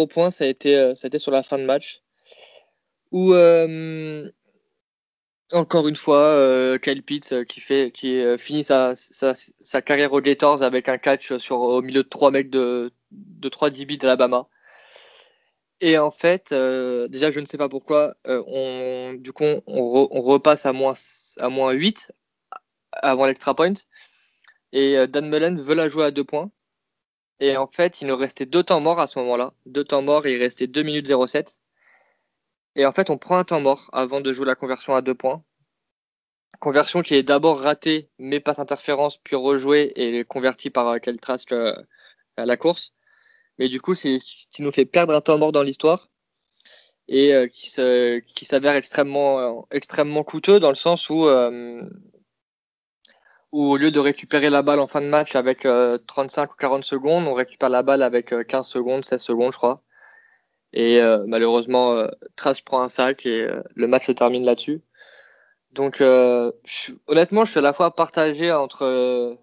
point, ça a été, ça sur la fin de match. Où encore une fois, euh, Kyle Pitts euh, qui, fait, qui euh, finit sa, sa, carrière aux Gators avec un catch sur, au milieu de trois mecs de, de 3 DB d'Alabama. Et en fait, déjà, je ne sais pas pourquoi, on, du coup, on, repasse à moins, à moins 8 avant l'extra point. Et Dan Mullen veut la jouer à deux points. Et en fait, il nous restait deux temps morts à ce moment-là. Deux temps morts il restait 2 minutes 07. Et en fait, on prend un temps mort avant de jouer la conversion à deux points. Conversion qui est d'abord ratée, mais passe interférence, puis rejouée et convertie par euh, à la course. Mais du coup, c'est ce qui nous fait perdre un temps mort dans l'histoire et euh, qui, s'avère extrêmement, euh, extrêmement coûteux dans le sens où, où, au lieu de récupérer la balle en fin de match avec 35 ou 40 secondes, on récupère la balle avec 15 secondes, 16 secondes, je crois. Et euh, malheureusement, euh, Trash prend un sac et euh, le match se termine là-dessus. Donc, honnêtement, je suis à la fois partagé entre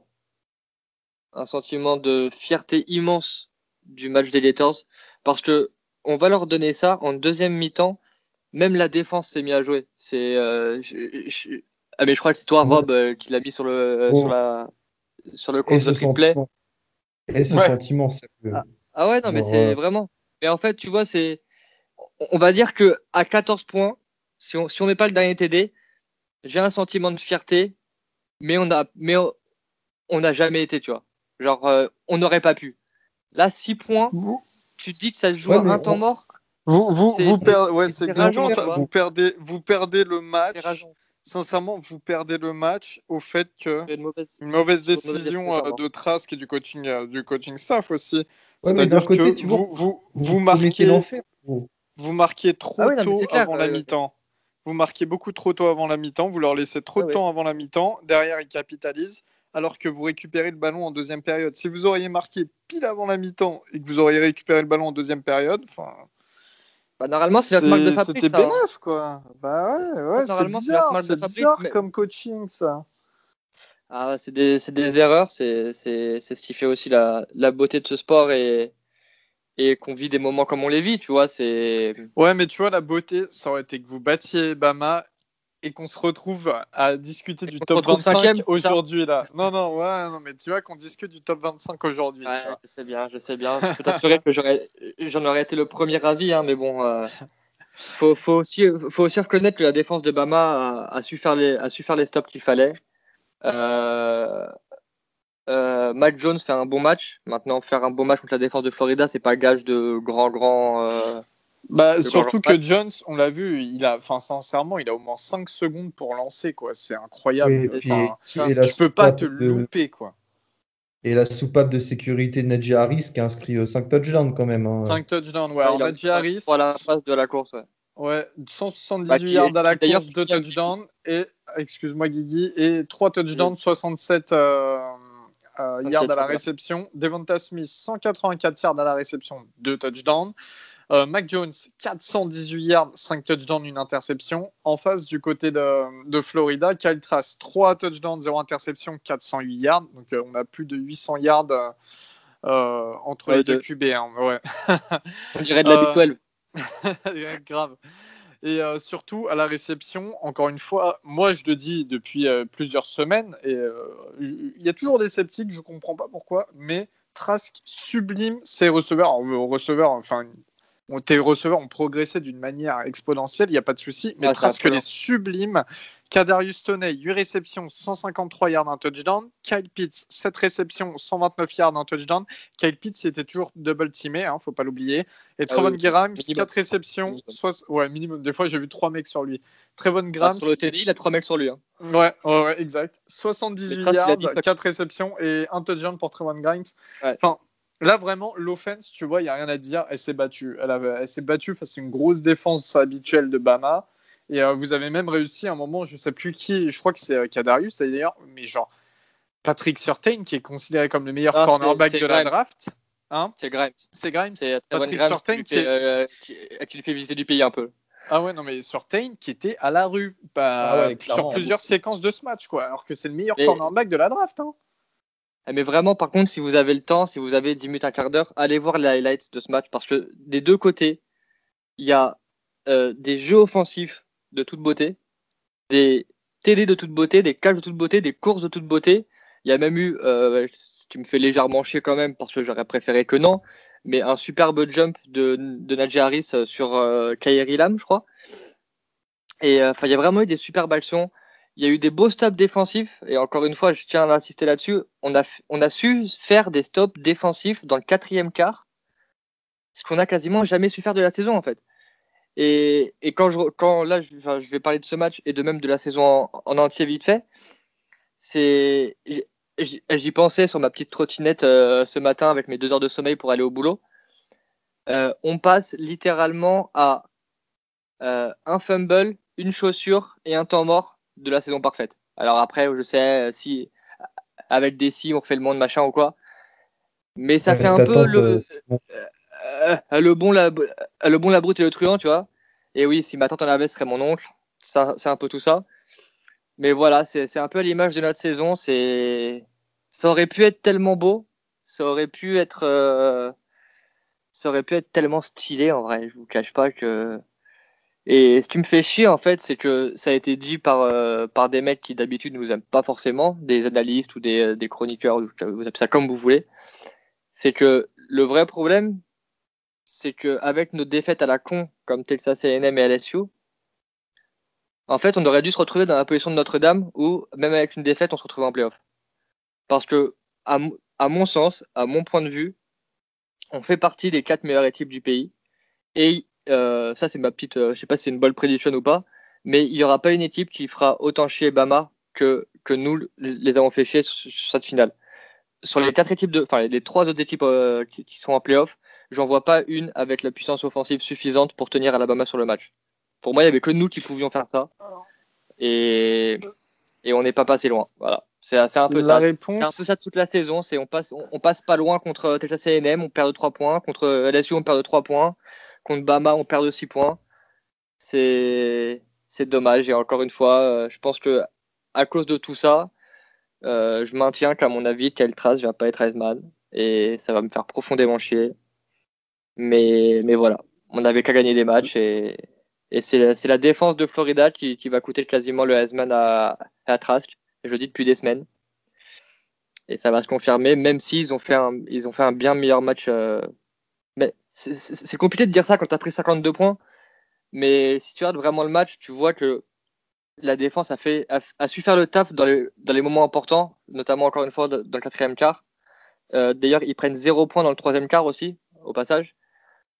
un sentiment de fierté immense du match des Gators parce que on va leur donner ça en deuxième mi-temps. Même la défense s'est mise à jouer. C'est, ah mais je crois que c'est toi, Rob, qui l'a mis sur le sur la sur le compte de replay. Et ce sentiment, c'est ah. ah. ouais, non, mais c'est vraiment. Mais en fait, tu vois, c'est. On va dire que à 14 points, si on si on met pas le dernier TD, j'ai un sentiment de fierté, mais on a mais on n'a jamais été, tu vois. Genre, euh, on n'aurait pas pu. Là, 6 points, tu te dis que ça se joue à un temps mort? Vous, vous, vous, perdez, ouais, c'est exactement ça. Vous perdez, vous perdez le match. Sincèrement, vous perdez le match au fait que une mauvaise, décision euh, de Trask et du coaching, euh, du coaching staff aussi. C'est-à-dire que vous, vous, vous, marquez, vous marquez trop ah tôt avant la mi-temps. Vous marquez beaucoup trop tôt avant la mi-temps, vous leur laissez trop de temps avant la mi-temps, derrière ils capitalisent, alors que vous récupérez le ballon en deuxième période. Si vous auriez marqué pile avant la mi-temps et que vous auriez récupéré le ballon en deuxième période, enfin. Bah, normalement, c'est notre marque de fabrique. C'était hein. quoi. Bah ouais, ouais c'est bizarre, c'est bizarre comme coaching, ça. Ah, c'est des, des, erreurs, c'est ce qui fait aussi la, la, beauté de ce sport et, et qu'on vit des moments comme on les vit, tu vois. Ouais, mais tu vois, la beauté, ça aurait été que vous battiez Bama et qu'on se retrouve à discuter du top 25 aujourd'hui là. Non, non, ouais, non, mais tu vois qu'on discute du top 25 aujourd'hui. Ouais, je sais bien, je sais bien. Je peux t'assurer que j'en aurais été le premier avis, hein, mais bon. Euh, faut, faut, aussi, faut aussi reconnaître que la défense de Bama a, su, faire les, a su faire les stops qu'il fallait. Euh, euh, Mac Jones fait un bon match. Maintenant, faire un bon match contre la défense de Florida, c'est pas gage de grand, grand. Euh, bah, surtout que Jones, on l'a vu, il a, enfin, sincèrement, il a au moins 5 secondes pour lancer, quoi. C'est incroyable. je peux pas te louper, quoi. Et la soupape de sécurité de Najee Harris qui a inscrit 5 euh, touchdowns quand même. Hein. 5 touchdowns, ouais. Alors, Najee Harris. Voilà, phase de la course, ouais. Ouais, 178 bah, yards à la course, 2 touchdowns, et, excuse-moi Guigui, et 3 touchdowns, 67 euh, euh, yards à la réception. Devonta Smith, 184 yards à la réception, 2 touchdowns. Euh, Mac Jones, 418 yards, 5 touchdowns, une interception. En face, du côté de, Florida, Kyle Trask, 3 touchdowns, 0 interception, 408 yards. Donc, on a plus de 800 yards entre les deux QB. Hein, ouais. on dirait de la Big 12. Grave. Et surtout, à la réception, encore une fois, moi je le dis depuis plusieurs semaines, et il y a toujours des sceptiques, je ne comprends pas pourquoi, mais Trask sublime ses receveurs. receveurs, enfin, tes receveurs ont progressé d'une manière exponentielle, il n'y a pas de souci, mais presque les sublimes. Kadarius Toney, 8 réceptions, 153 yards, un touchdown. Kyle Pitts, 7 réceptions, 129 yards, un touchdown. Kyle Pitts était toujours double teamé, hein, faut pas l'oublier. Et ah Trevon Graham, 4 réceptions, soit... ouais, minimum. Des fois, j'ai vu 3 mecs sur lui. Trevon ah, Graham. sur le TD, il a 3 mecs sur lui. Hein. Ouais, ouais, exact. 78 yards, 4 réceptions et un touchdown pour Trevon Grimes. Enfin, Là, vraiment, l'offense, tu vois, il n'y a rien à dire. Elle s'est battue. Elle, elle s'est battue face à une grosse défense habituelle de Bama. Et euh, vous avez même réussi à un moment, je ne sais plus qui, je crois que c'est euh, Kadarius d'ailleurs, mais genre Patrick Surtain, qui est considéré comme le meilleur cornerback de la draft. Hein c'est Grimes. C'est Grimes. C'est Patrick Surtain qui, euh, qui, qui, lui fait visiter du pays un peu. Ah ouais, non, mais Surtain qui était à la rue bah, ah sur plusieurs séquences de ce match, quoi. Alors que c'est le meilleur cornerback de la draft. Hein. Eh, mais vraiment, par contre, si vous avez le temps, si vous avez 10 minutes, un quart d'heure, allez voir les highlights de ce match parce que des deux côtés, il y a euh, des jeux offensifs de toute beauté, des TD de toute beauté, des calmes de toute beauté, des courses de toute beauté. Il y a même eu, euh, ce qui me fait légèrement chier quand même parce que j'aurais préféré que non, mais un superbe jump de, de Najee Harris sur euh, Kyrie Lam, je crois. Et enfin, il y a vraiment eu des superbes actions. Il y a eu des beaux stops défensifs, et encore une fois, je tiens à insister là-dessus. On a, on a su faire des stops défensifs dans le quatrième quart, ce qu'on n'a quasiment jamais su faire de la saison, en fait. Et, et quand, je, quand là, je, vais parler de ce match et de même de la saison en, entier vite fait, c'est j'y pensais sur ma petite trottinette euh, ce matin avec mes deux heures de sommeil pour aller au boulot. Euh, on passe littéralement à euh, un fumble, une chaussure et un temps mort de la saison parfaite. Alors après, je sais si avec des si on fait le monde machin ou quoi, mais ça fait un peu le, euh, euh, le bon la le bon la brute et le truand, tu vois. Et oui, si ma tante en avait, ce serait mon oncle. Ça, c'est un peu tout ça. Mais voilà, c'est un peu à l'image de notre saison. C'est ça aurait pu être tellement beau, ça aurait pu être euh, ça aurait pu être tellement stylé en vrai. Je vous cache pas que et ce qui me fait chier, en fait, c'est que ça a été dit par, euh, par des mecs qui d'habitude ne nous aiment pas forcément, des analystes ou des, des chroniqueurs, vous appelez ça comme vous voulez. C'est que le vrai problème, c'est qu'avec nos défaites à la con, comme Texas AM et LSU, en fait, on aurait dû se retrouver dans la position de Notre-Dame où, même avec une défaite, on se retrouve en playoff. Parce que, à, à mon sens, à mon point de vue, on fait partie des quatre meilleures équipes du pays. Et euh, ça c'est ma petite, euh, je sais pas si c'est une bonne prédiction ou pas, mais il n'y aura pas une équipe qui fera autant chier Bama que, que nous les avons fait chier sur, cette finale. Sur les quatre équipes de, enfin les trois autres équipes euh, qui, sont en playoff, j'en vois pas une avec la puissance offensive suffisante pour tenir Alabama sur le match. Pour moi, il y avait que nous qui pouvions faire ça, et, et on n'est pas passé loin. Voilà. C'est un peu ça. Réponse... un peu ça toute la saison. C'est on passe, on, passe pas loin contre Texas A&M, on perd de 3 points. Contre LSU, on perd de 3 points. Contre Bama, on perd de 6 points. C'est dommage. Et encore une fois, euh, je pense que à cause de tout ça, euh, je maintiens qu'à mon avis, Kyle Trask ne va pas être Heisman. Et ça va me faire profondément chier. Mais, mais voilà, on n'avait qu'à gagner des matchs et, c'est la défense de Florida qui, va coûter quasiment le Heisman à, à Trask. Je le dis depuis des semaines. Et ça va se confirmer, même s'ils ont, fait un, ont fait un bien meilleur match. Euh, c'est compliqué de dire ça quand tu as pris 52 points. Mais si tu regardes vraiment le match, tu vois que la défense a, su faire le taf dans les, moments importants, notamment encore une fois dans le quatrième quart. Euh, d'ailleurs, ils prennent zéro point dans le troisième quart aussi, au passage.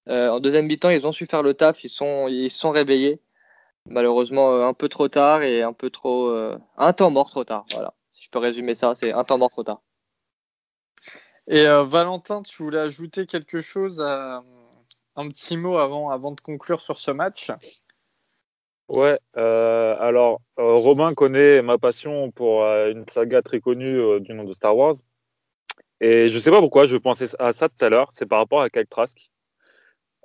Euh, en deuxième mi-temps, ils ont su faire le taf, ils sont, sont réveillés. Malheureusement, euh, un peu trop tard et un peu trop. un temps mort trop tard. Voilà. Si je peux résumer ça, c'est un temps mort trop tard. Et Valentin, tu voulais ajouter quelque chose, un petit mot avant, avant de conclure sur ce match? Ouais, alors Romain connaît ma passion pour une saga très connue du nom de Star Wars. Et je ne sais pas pourquoi, je pensais à ça tout à l'heure, c'est par rapport à Kaltrask.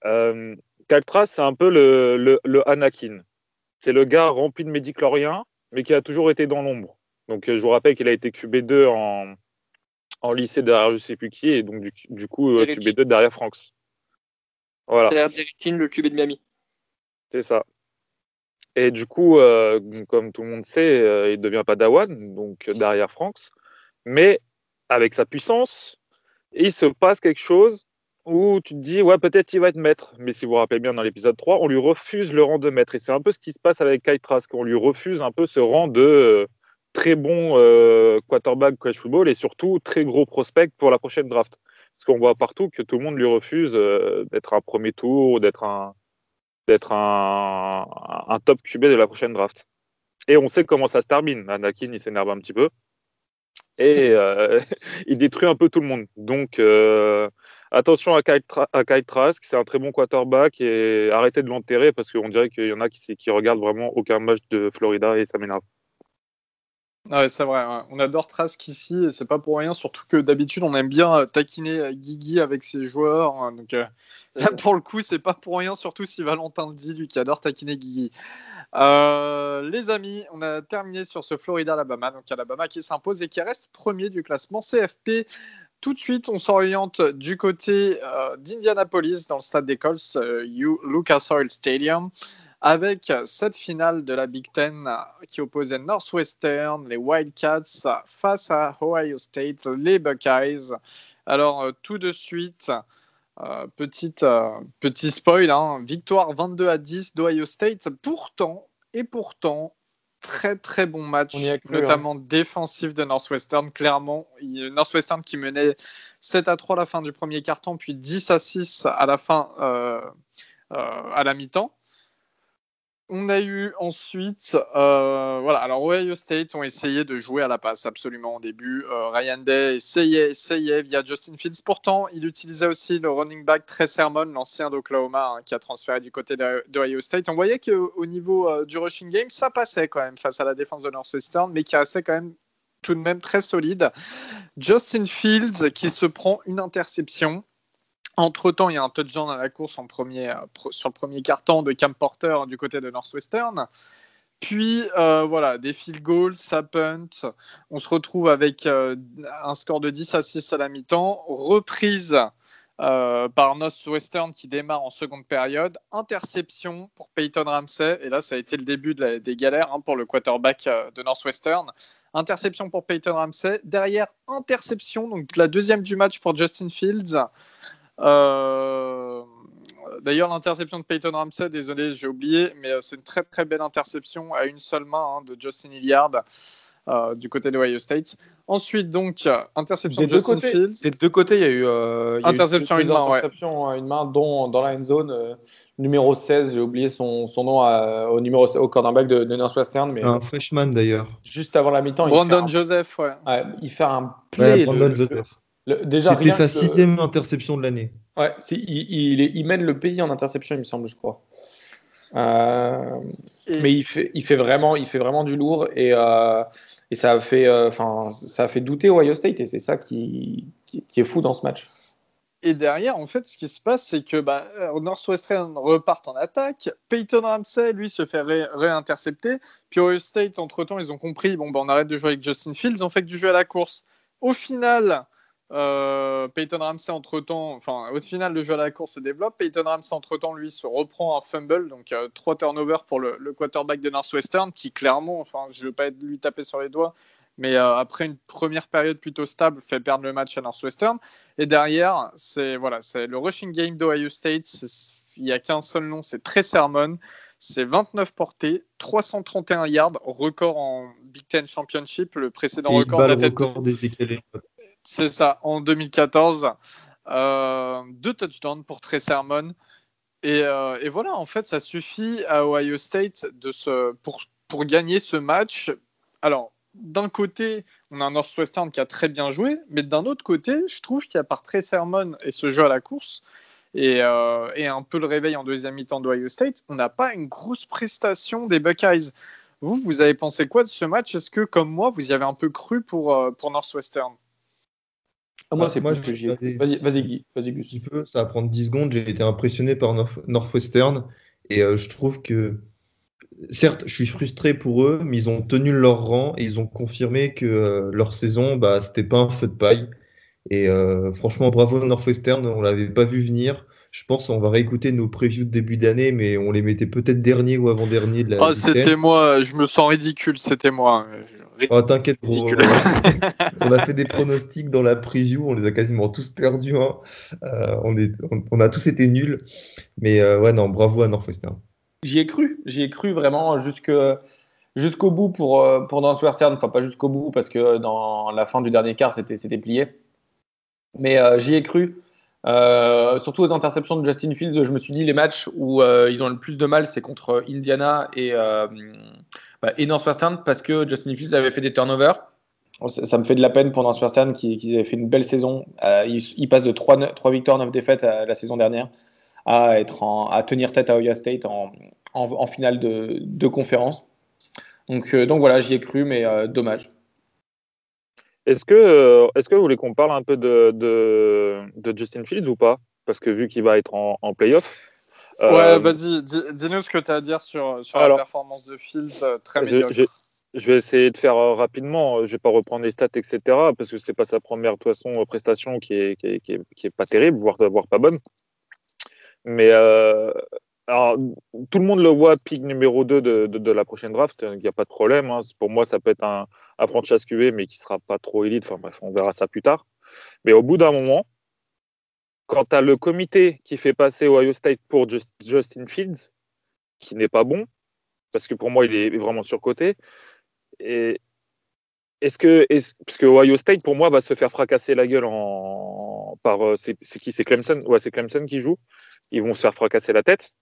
Euh, c'est un peu le, le, Anakin. C'est le gars rempli de médicloriens, mais qui a toujours été dans l'ombre. Donc je vous rappelle qu'il a été QB2 en, en lycée derrière je sais plus qui, et donc du, coup euh, QB2 derrière Franks. Voilà. Derrière le QB de Miami. C'est ça. Et du coup, euh, comme tout le monde sait, euh, il devient pas Dawan, donc derrière Franks. Mais avec sa puissance, il se passe quelque chose où tu te dis, ouais, peut-être il va être maître. Mais si vous vous rappelez bien, dans l'épisode 3, on lui refuse le rang de maître. Et c'est un peu ce qui se passe avec Kai Trask. On lui refuse un peu ce rang de euh, très bon euh, quarterback college football et surtout très gros prospect pour la prochaine draft. Parce qu'on voit partout que tout le monde lui refuse euh, d'être un premier tour, d'être un, d'être un, top QB de la prochaine draft. Et on sait comment ça se termine. Anakin, il s'énerve un petit peu et euh, il détruit un peu tout le monde. Donc attention à Kyle, Trask, c'est un très bon quarterback et arrêtez de l'enterrer parce qu'on dirait qu'il y en a qui, qui regardent vraiment aucun match de Florida et ça m'énerve. Ouais, c'est vrai, on adore Trask ici et c'est pas pour rien, surtout que d'habitude on aime bien euh, taquiner Guigui avec ses joueurs. Hein, donc là pour le coup, c'est pas pour rien, surtout si Valentin le dit, lui qui adore taquiner Guigui. Euh, les amis, on a terminé sur ce Florida-Alabama. Donc Alabama qui s'impose et qui reste premier du classement CFP. Tout de suite, on s'oriente du côté euh, d'Indianapolis dans le stade des Colts, euh, Lucas Oil Stadium, avec cette finale de la Big Ten qui opposait Northwestern, les Wildcats, face à Ohio State, les Buckeyes. Alors, tout de suite, euh, petite, euh, petit spoil, hein, victoire 22 à 10 d'Ohio State. Pourtant, et pourtant, très très bon match, notamment défensif de Northwestern. Clairement, Northwestern qui menait 7 à 3 à la fin du premier carton, puis 10 à 6 à la fin, euh, à la mi-temps. On a eu ensuite, euh, voilà, alors Ohio State ont essayé de jouer à la passe absolument au début. Euh, Ryan Day essayait, essayait via Justin Fields. Pourtant, il utilisait aussi le running back Trey Sermon, l'ancien d'Oklahoma, hein, qui a transféré du côté d'Ohio State. On voyait qu'au niveau euh, du rushing game, ça passait quand même face à la défense de Northwestern, mais qui restait quand même tout de même très solide. Justin Fields qui se prend une interception entre-temps, il y a un touchdown à la course euh, sur le premier carton de Cam Porter du côté de Northwestern. Puis, euh, voilà, des field goals, ça punt. On se retrouve avec euh, un score de 10 à 6 à la mi-temps. Reprise par Northwestern qui démarre en seconde période. Interception pour Peyton Ramsey. Et là, ça a été le début des galères hein, pour le quarterback de Northwestern. Interception pour Peyton Ramsey. Derrière, interception, donc la deuxième du match pour Justin Fields. Euh, d'ailleurs, l'interception de Peyton Ramsey, désolé, j'ai oublié, mais euh, c'est une très très belle interception à une seule main hein, de Justin Hilliard. Euh, du côté de Ohio State. Ensuite, donc, interception de Justin Fields. Des deux côtés, il y a eu, interception, une, main, interception une main, dont dans la end zone, numéro 16, j'ai oublié son, son nom au, numéro, au cornerback de, de Northwestern. Mais, un freshman d'ailleurs. Juste avant la mi-temps. Brandon Joseph, ouais. Il fait un play. Brandon Joseph c'était sa sixième interception de l'année. Ouais, il, il, mène le pays en interception, il me semble, je crois. Euh, mais il fait, il, fait vraiment, il fait vraiment du lourd et, euh, et ça, a fait, euh, enfin, ça a fait douter Ohio State et c'est ça qui, qui, est fou dans ce match. Et derrière, en fait, ce qui se passe, c'est que bah, Northwestern repart en attaque. Peyton Ramsey, lui, se fait réintercepter. Puis Ohio State, entre-temps, ils ont compris, bon, bah, on arrête de jouer avec Justin Fields, on fait que du jeu à la course. Au final, Euh, Peyton Ramsey, entre-temps, enfin, au final, le jeu à la course se développe. Peyton Ramsey, entre-temps, lui, se reprend un fumble, donc euh, trois turnovers pour le, quarterback de Northwestern, qui clairement, enfin, je ne veux pas lui taper sur les doigts, mais euh, après une première période plutôt stable, fait perdre le match à Northwestern. Et derrière, c'est voilà, c'est le rushing game d'Ohio State. Il n'y a qu'un seul nom, c'est très sermon. C'est 29 portées, 331 yards, record en Big Ten Championship, le précédent record, de record c'est ça, en 2014. Euh, deux touchdowns pour Trey Sermon. Euh, et, voilà, en fait, ça suffit à Ohio State pour, gagner ce match. Alors, d'un côté, on a un Northwestern qui a très bien joué, mais d'un autre côté, je trouve qu'il y a par Trey Sermon et ce jeu à la course, et, euh, et un peu le réveil en deuxième mi-temps d'Ohio State, on n'a pas une grosse prestation des Buckeyes. Vous, vous avez pensé quoi de ce match? Est-ce que, comme moi, vous y avez un peu cru pour Northwestern? Ah, moi, c'est moi, que j'ai. Vas-y, vas-y, Guy. Vas-y, Gus. Peu, ça va prendre 10 secondes. J'ai été impressionné par Northwestern et euh, je trouve que, certes, je suis frustré pour eux, mais ils ont tenu leur rang et ils ont confirmé que euh, leur saison, bah, c'était pas un feu de paille. Et euh, franchement, bravo Northwestern, on l'avait pas vu venir. Je pense qu'on va réécouter nos previews de début d'année, mais on les mettait peut-être dernier ou avant-dernier de la. Oh, c'était moi, je me sens ridicule, c'était moi. Oh, t'inquiète, on a fait des pronostics dans la preview, on les a quasiment tous perdus. Hein. Euh, on, est, on, a tous été nuls. Mais euh, ouais, non, bravo à Northwestern. J'y ai cru, j'y ai cru vraiment jusqu'au bout pour, euh, pour Northwestern. Enfin, pas jusqu'au bout parce que dans la fin du dernier quart, c'était plié. Mais j'y ai cru. Surtout aux interceptions de Justin Fields, je me suis dit les matchs où ils ont le plus de mal, c'est contre Indiana et, bah, et Northwestern parce que Justin Fields avait fait des turnovers. Ça, me fait de la peine pour Northwestern qui, qui avait fait une belle saison. Euh, il, passe de 3, 3 victoires, 9 défaites la saison dernière à, être à tenir tête à Ohio State en, finale de, conférence. Donc, euh, voilà, j'y ai cru, mais euh, dommage. Est-ce que, est que vous voulez qu'on parle un peu de, de, de Justin Fields ou pas? Parce que vu qu'il va être en, en playoff, Ouais, euh, vas-y, dis-nous ce que tu as à dire sur, sur la performance de Fields, euh, très médiocre. Je, vais essayer de faire euh, rapidement, je ne vais pas reprendre les stats, etc., parce que ce n'est pas sa première façon, prestation qui est, qui, est, qui, est, pas terrible, voire, voire pas bonne. Mais alors, tout le monde le voit pick numéro 2 de, de, la prochaine draft, il n'y a pas de problème. Hein. Pour moi, ça peut être un, un franchise QV, mais qui sera pas trop élite. Enfin bref, on verra ça plus tard. Mais au bout d'un moment, quand tu as le comité qui fait passer Ohio State pour Justin Fields, qui n'est pas bon, parce que pour moi, il est vraiment surcoté, et est-ce que, parce que Ohio State, pour moi, va se faire fracasser la gueule par. Euh, c'est qui? C'est Clemson? Ouais, c'est Clemson qui joue. Ils vont se faire fracasser la tête.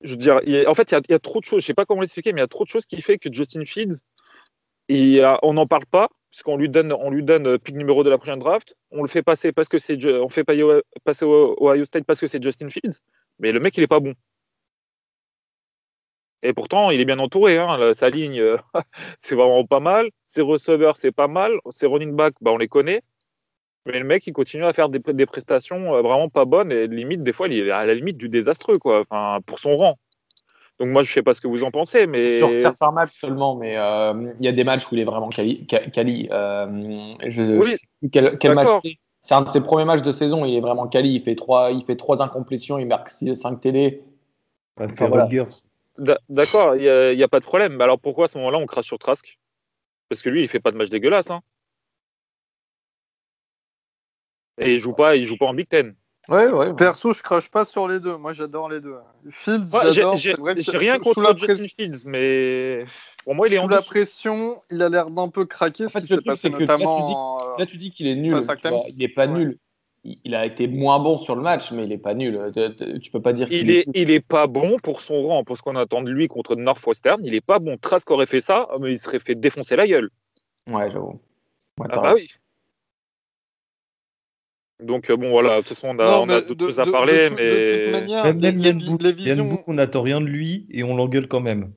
Je veux dire, en fait, il y, a, trop de choses. Je sais pas comment l'expliquer, mais il y a trop de choses qui fait que Justin Fields, on n'en parle pas, puisqu'on lui donne, on lui donne euh, pick numéro de la prochaine draft. On le fait passer parce que c'est, on fait passer au Ohio State parce que c'est Justin Fields. Mais le mec, il est pas bon. Et pourtant, il est bien entouré. Hein. Sa ligne, euh, c'est vraiment pas mal. Ses receveurs, c'est pas mal. Ses running backs, bah, on les connaît. Mais le mec, il continue à faire des, des, prestations euh, vraiment pas bonnes et limite, des fois, il est à la limite du désastreux, quoi. Enfin, pour son rang. Donc moi, je ne sais pas ce que vous en pensez, mais sur certains matchs seulement, mais euh, il y a des matchs où il est vraiment quali. Euh, je, quel, match c'est un de ses premiers matchs de saison. Il est vraiment quali. Il fait trois, il fait trois incomplétions. Il marque 5 TD. D'accord, il n'y a, pas de problème. Mais alors pourquoi à ce moment-là on crache sur Trask? Parce que lui, il fait pas de match dégueulasse. Hein. Et il joue pas, il joue pas en Big Ten. Ouais, ouais, Perso, je crache pas sur les deux. Moi, j'adore les deux. Fields, j'adore. J'ai rien contre la Justin Fields, mais pour moi, il est sous en la pression. Il a l'air d'un peu craquer. ce qui s'est passé notamment. Là, tu dis, qu'il est nul. il n'est pas nul. Il a été moins bon sur le match, mais il n'est pas nul. Tu peux pas dire il est, il est pas bon pour son rang, pour ce qu'on attend de lui contre Northwestern. Il est pas bon. Trask aurait fait ça, mais il serait fait défoncer la gueule. Ouais, j'avoue. ah bah oui. Donc euh, bon voilà, de toute façon on a, d'autres choses à parler, mais même, même Yann on n'attend rien de lui et on l'engueule quand même.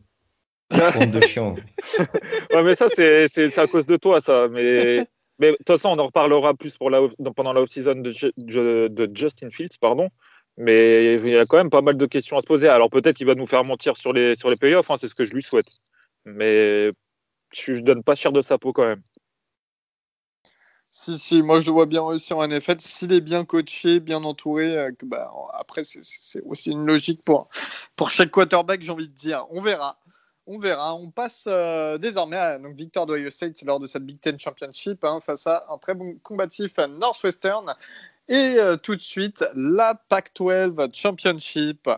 de chien. ouais mais ça c'est à cause de toi ça, mais mais de toute façon on en reparlera plus pour la, pendant la off-season de, de, Justin Fields pardon. Mais il y a quand même pas mal de questions à se poser. Alors peut-être qu'il va nous faire mentir sur les sur les playoffs, hein, c'est ce que je lui souhaite. Mais je, je donne pas cher de sa peau quand même. Si, si, moi je le vois bien aussi en NFL. S'il est bien coaché, bien entouré, euh, bah, après c'est aussi une logique pour, pour chaque quarterback, j'ai envie de dire. On verra. On verra. On passe euh, désormais à donc, victoire d'Ohio State lors de cette Big Ten Championship hein, face à un très bon combatif à Northwestern. Et euh, tout de suite, la Pac-12 Championship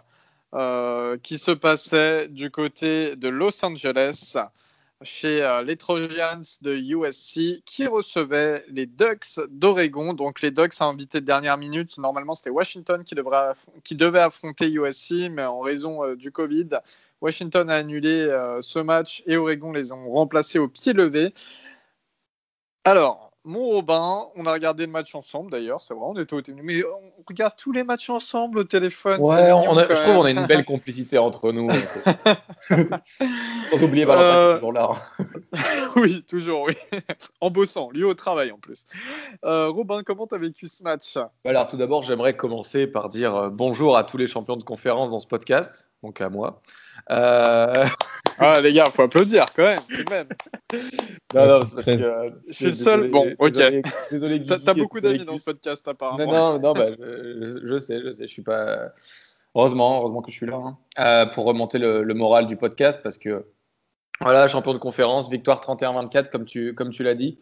qui se passait du côté de Los Angeles chez euh, les Trojans de USC qui recevaient les Ducks d'Oregon. Donc les Ducks a invité de dernière minute. Normalement, c'était Washington qui, qui, devait affronter USC, mais en raison euh, du Covid, Washington a annulé euh, ce match et Oregon les ont remplacés au pied levé. Alors, mon Robin, on a regardé le match ensemble d'ailleurs, c'est vrai, on était au mais on regarde tous les matchs ensemble au téléphone. Ouais, je trouve qu'on a une belle complicité entre nous. Sans oublier Valentin, euh... toujours là. oui, toujours, oui. en bossant, lui au travail en plus. Euh, Robin, comment tu as vécu ce match? Alors, tout d'abord, j'aimerais commencer par dire euh, bonjour à tous les champions de conférence dans ce podcast, donc à moi. Euh... Ah, les gars, faut applaudir quand même. même. non, non, parce que euh, je suis le seul. Bon, ok. Désolé, T'as beaucoup d'amis dans ce podcast, apparemment. Non, non, non bah, je, je, sais, je sais. Je suis pas. Heureusement, heureusement que je suis là hein. euh, pour remonter le, le, moral du podcast parce que voilà, champion de conférence, victoire 31-24, comme tu, comme tu l'as dit.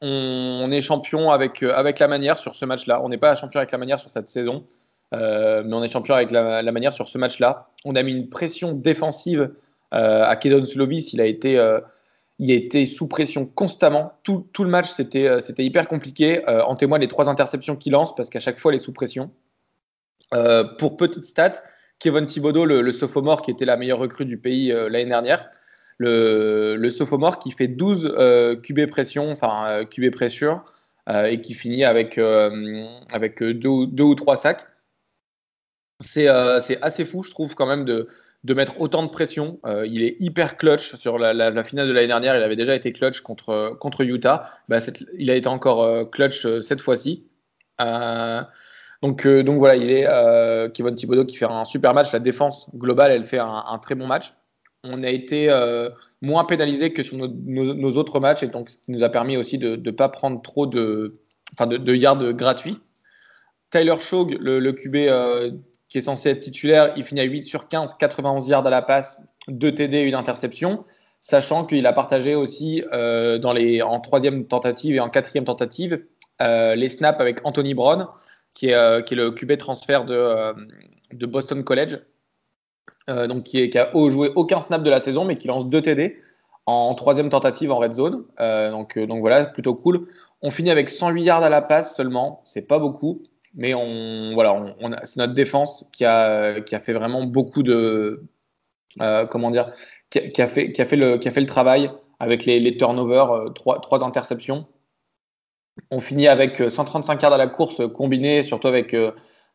On, on, est champion avec, euh, avec la manière sur ce match-là. On n'est pas champion avec la manière sur cette saison. Euh, mais on est champion avec la, la manière sur ce match-là. On a mis une pression défensive euh, à Kedon Slovis. Il a été, euh, il a été sous pression constamment. Tout, tout le match, c'était, c'était hyper compliqué. en témoigne les trois interceptions qu'il lance parce qu'à chaque fois, il est sous pression. pour petite stat, Kevin Thibodeau, le, sophomore qui était la meilleure recrue du pays l'année dernière, le, le, sophomore qui fait 12 QB pression, enfin QB pressure, et qui finit avec, avec deux, deux, ou trois sacs. Euh, c'est assez fou, je trouve, quand même, de, de mettre autant de pression. Euh, il est hyper clutch sur la, finale de l'année dernière. Il avait déjà été clutch contre, contre Utah. Bah, il a été encore euh, clutch cette fois-ci. donc, donc voilà, il est Kevin Thibodeau qui fait un super match. La défense globale, elle fait un, très bon match. On a été moins pénalisé que sur nos, autres matchs et donc ce qui nous a permis aussi de ne pas prendre trop de, de, de yards gratuits. Tyler Shog, le QB qui est censé être titulaire, il finit à 8 sur 15, 91 yards à la passe, 2 TD et une interception, sachant qu'il a partagé aussi euh, dans les, en troisième tentative et en quatrième tentative euh, les snaps avec Anthony Brown, qui est, euh, qui est le QB transfert de, Boston College, donc qui a joué aucun snap de la saison, mais qui lance 2 TD en troisième tentative en red zone. donc, donc voilà, plutôt cool. On finit avec 108 yards à la passe seulement, c'est pas beaucoup. Mais voilà, c'est notre défense qui a, qui a fait vraiment beaucoup de. Euh, comment dire qui a, fait, qui, a fait le, qui a fait le travail avec les, les turnovers, euh, trois, trois, interceptions. On finit avec 135 euh, yards à la course combinée, surtout avec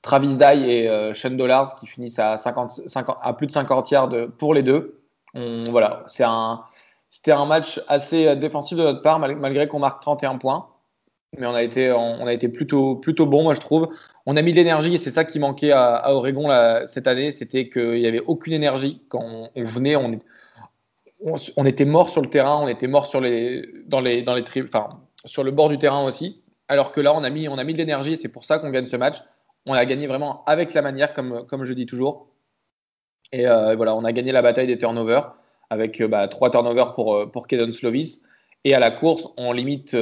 Travis Dye et Sean Dollars qui finissent à, 50, 50, à plus de 50 yards pour les deux. Voilà, c'était un match assez défensif de notre part, malgré qu'on marque 31 points mais on a été, on a été plutôt, plutôt bon, moi je trouve. On a mis de l'énergie et c'est ça qui manquait à, Oregon cette année, c'était qu'il n'y avait aucune énergie quand on, venait, on, était mort sur le terrain, on était mort sur les, dans les, dans les enfin, sur le bord du terrain aussi. Alors que là, on a mis, on a mis de l'énergie c'est pour ça qu'on gagne ce match. On a gagné vraiment avec la manière, comme, comme je dis toujours. Et euh, voilà, on a gagné la bataille des turnovers avec bah, trois turnovers pour, euh, pour Kedon Slovis. Et à la course, on limite USC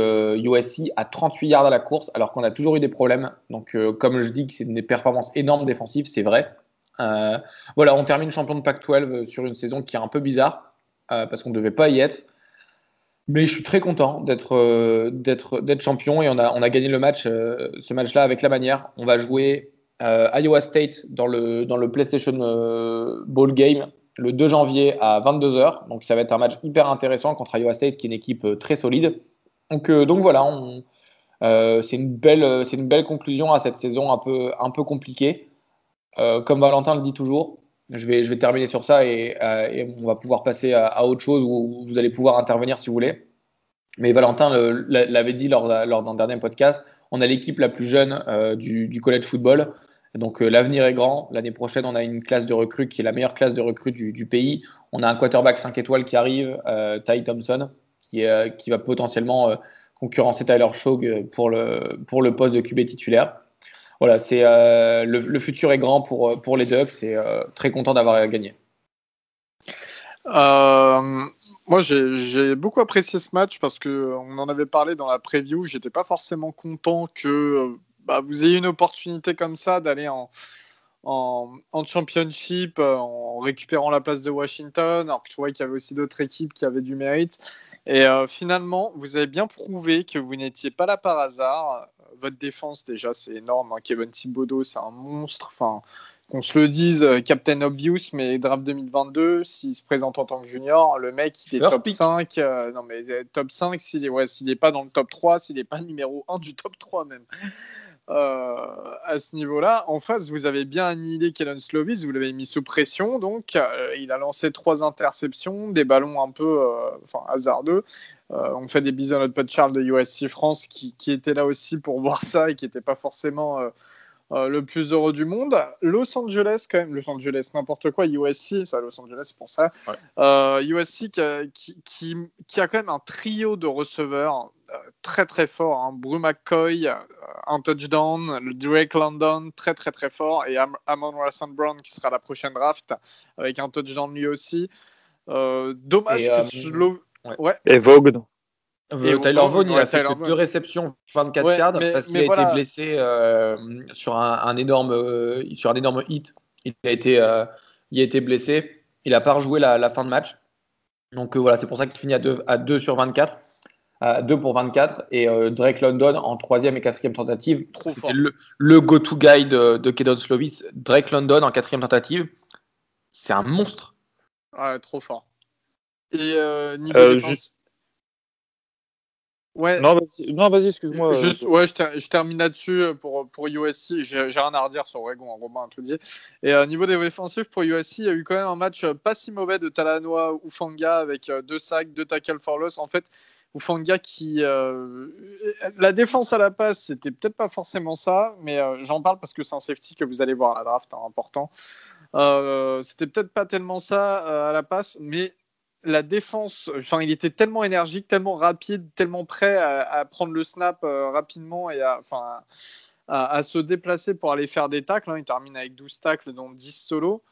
euh, à 38 yards à la course, alors qu'on a toujours eu des problèmes. Donc, euh, comme je dis que c'est des performances énormes défensives, c'est vrai. Euh, voilà, on termine champion de Pac-12 sur une saison qui est un peu bizarre, parce qu'on ne devait pas y être. Mais je suis très content d'être champion et on a, on a gagné le match, ce match-là avec la manière. On va jouer Iowa State dans le, dans le PlayStation Ball Game le 2 janvier à 22h. Donc ça va être un match hyper intéressant contre Iowa State, qui est une équipe euh, très solide. Donc, euh, donc voilà, euh, c'est une, belle, une belle conclusion à cette saison un peu, un peu compliquée. comme Valentin le dit toujours, je vais, je vais terminer sur ça et, on va pouvoir passer à, autre chose où vous allez pouvoir intervenir si vous voulez. Mais Valentin l'avait dit lors, lors d'un dernier podcast, on a l'équipe la plus jeune du, du college football. Donc euh, l'avenir est grand. L'année prochaine, on a une classe de recrues qui est la meilleure classe de recrues du, pays. On a un quarterback 5 étoiles qui arrive, euh, Ty Thompson, qui, euh, va potentiellement concurrencer Tyler Shog pour le, pour le poste de QB titulaire. Voilà, c'est le, futur est grand pour, pour les Ducks et très content d'avoir gagné. moi, j'ai beaucoup apprécié ce match parce que on en avait parlé dans la preview. J'étais pas forcément content que bah, vous ayez une opportunité comme ça d'aller en, en, championship euh, en récupérant la place de Washington, alors que je voyais qu'il y avait aussi d'autres équipes qui avaient du mérite. Et euh, finalement, vous avez bien prouvé que vous n'étiez pas là par hasard. Votre défense, déjà, c'est énorme. Hein. Kevin Thibodeau, c'est un monstre. Enfin, qu'on se le dise, euh, Captain Obvious, mais draft 2022, s'il se présente en tant que junior, le mec, il est top 5. non, mais top 5, s'il n'est ouais, pas dans le top 3, s'il n'est pas numéro 1 du top 3 même. Euh, à ce niveau-là. En face, vous avez bien annihilé Kellen Slovis, vous l'avez mis sous pression, donc euh, il a lancé trois interceptions, des ballons un peu euh, hasardeux. on fait des bisous à notre pote Charles de USC France qui, qui, était là aussi pour voir ça et qui n'était pas forcément euh, le plus heureux du monde. Los Angeles, quand même, Los Angeles, n'importe quoi, USC, ça, Los Angeles, pour ça. USC euh, qui, qui, qui, a quand même un trio de receveurs euh, très très fort. Hein. Bru McCoy, un touchdown, le Drake London, très très très fort, et Amon Russell Brown qui sera la prochaine draft avec un touchdown lui aussi. dommage que Ouais. Et Vogue. Et Tyler Vaughn, il a fait deux réceptions, 24 yards, parce qu'il a été blessé euh, sur, un, énorme, euh, sur un énorme hit. Il a été, euh, il a été blessé. Il n'a pas rejoué la, fin de match. Donc voilà, c'est pour ça qu'il finit à 2, à 2 sur 24. À 2 pour 24. Et Drake London en troisième et quatrième tentative. C'était le, le go-to guy de, de Kedon Slovis. Drake London en quatrième tentative. C'est un monstre. Ouais, trop fort. Et niveau défense, Ouais. Non, vas-y, excuse-moi. Juste, ouais, je, termine là-dessus euh, pour, pour USC. J'ai rien à redire sur Oregon, hein, Romain tout dit. Et au euh, niveau des défensifs, pour USC, il y a eu quand même un match euh, pas si mauvais de Talanoa Ufanga avec deux sacs, deux tackles for loss. En fait, Ufanga qui. la défense à la passe, c'était peut-être pas forcément ça, mais j'en parle parce que c'est un safety que vous allez voir à la draft, hein, important. c'était peut-être pas tellement ça à la passe, mais la défense, enfin, il était tellement énergique, tellement rapide, tellement prêt à, prendre le snap euh, rapidement et à, enfin, à, se déplacer pour aller faire des tacles. Hein. Il termine avec 12 tacles, dont 10 solos.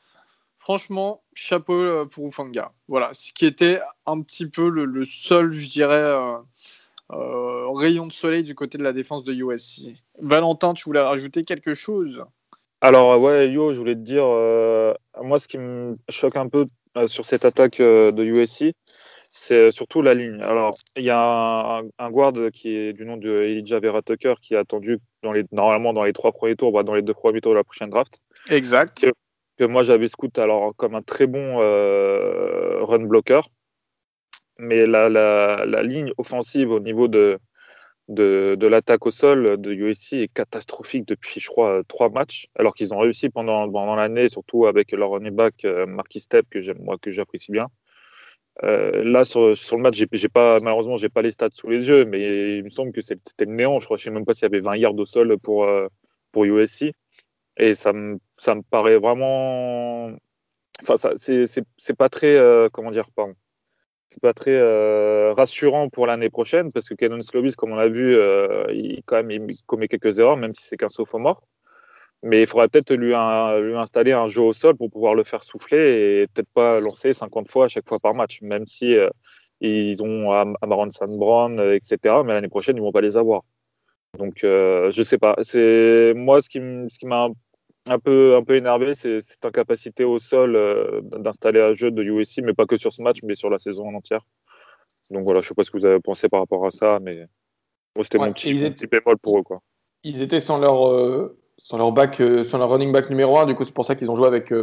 Franchement, chapeau euh, pour Ufanga. Voilà, ce qui était un petit peu le, seul, je dirais, euh, rayon de soleil du côté de la défense de USC. Valentin, tu voulais rajouter quelque chose? Alors ouais, Yo, je voulais te dire, moi ce qui me choque un peu sur cette attaque euh, de USC, c'est surtout la ligne. Alors, il y a un, guard qui est du nom de Elijah Vera Tucker qui est attendu dans les, normalement dans les trois premiers tours, bah, dans les deux premiers tours de la prochaine draft. Exact. Que, moi j'avais scout alors comme un très bon euh, run blocker. Mais la, la, la, ligne offensive au niveau de, de, l'attaque au sol de USC est catastrophique depuis, je crois, trois matchs, alors qu'ils ont réussi pendant, pendant l'année, surtout avec leur running back euh, Marquis Step, que moi, que j'apprécie bien. Euh, là, sur, le match, j'ai, j'ai pas, malheureusement, j'ai pas les stats sous les yeux, mais il me semble que c'était le néant. Je crois, je sais même pas s'il y avait 20 yards au sol pour, euh, pour USC. Et ça me, ça me paraît vraiment. Enfin, ça, c'est, c'est, pas très. comment dire c'est pas très euh, rassurant pour l'année prochaine parce que Kenon Slovis, comme on l'a vu, euh, il, quand même, commet quelques erreurs, même si c'est qu'un sophomore. Mais il faudrait peut-être lui, installer un jeu au sol pour pouvoir le faire souffler et peut-être pas lancer 50 fois à chaque fois par match, même si euh, ils ont Amaron Sandbron, etc. Mais l'année prochaine, ils vont pas les avoir. Donc, je sais pas. C'est moi ce qui, ce qui m'a un peu, un peu énervé, c'est cette incapacité au sol euh, d'installer un jeu de USC, mais pas que sur ce match, mais sur la saison en entière. Donc voilà, je sais pas ce que vous avez pensé par rapport à ça, mais c'était mon, petit, bémol pour eux. Quoi. Ils étaient sans leur, euh, sans leur, back, euh, leur running back numéro 1, du coup c'est pour ça qu'ils ont joué avec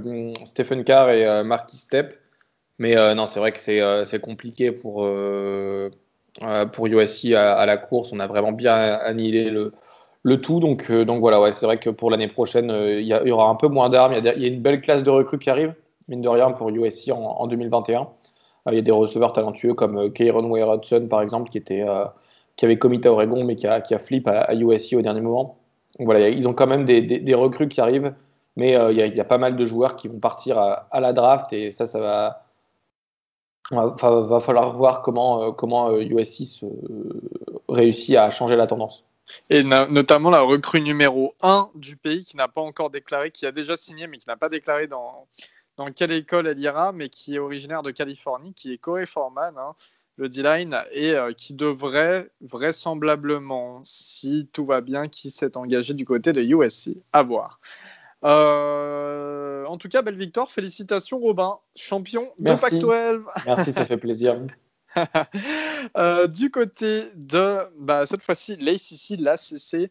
Stephen Carr et Marky Step. Mais non, c'est vrai que c'est compliqué pour, pour USC à, à, la course. On a vraiment bien annihilé le, le tout. Donc, euh, donc voilà, ouais, c'est vrai que pour l'année prochaine, euh, il y, aura un peu moins d'armes. Il y, a une belle classe de recrues qui arrive, mine de rien, pour USC en, 2021. Euh, il y a des receveurs talentueux comme Kieron Ware Hudson, par exemple, qui, avait comité à Oregon, mais qui a, qui flip à, USC au dernier moment. Donc voilà, ils ont quand même des, recrues qui arrivent, mais il y, a, pas mal de joueurs qui vont partir à, la draft, et ça, ça va. Falloir voir comment, comment USC se, réussi à changer la tendance. Et notamment la recrue numéro 1 du pays qui n'a pas encore déclaré, qui a déjà signé mais qui n'a pas déclaré dans, dans quelle école elle ira, mais qui est originaire de Californie, qui est Corey Foreman, hein, le D-line, et euh, qui devrait vraisemblablement, si tout va bien, qui s'est engagé du côté de USC. À voir. Euh, en tout cas, belle victoire. Félicitations, Robin, champion de Pac-12. Merci, ça fait plaisir. Euh, du côté de bah, cette fois-ci l'ACC, l'ACC,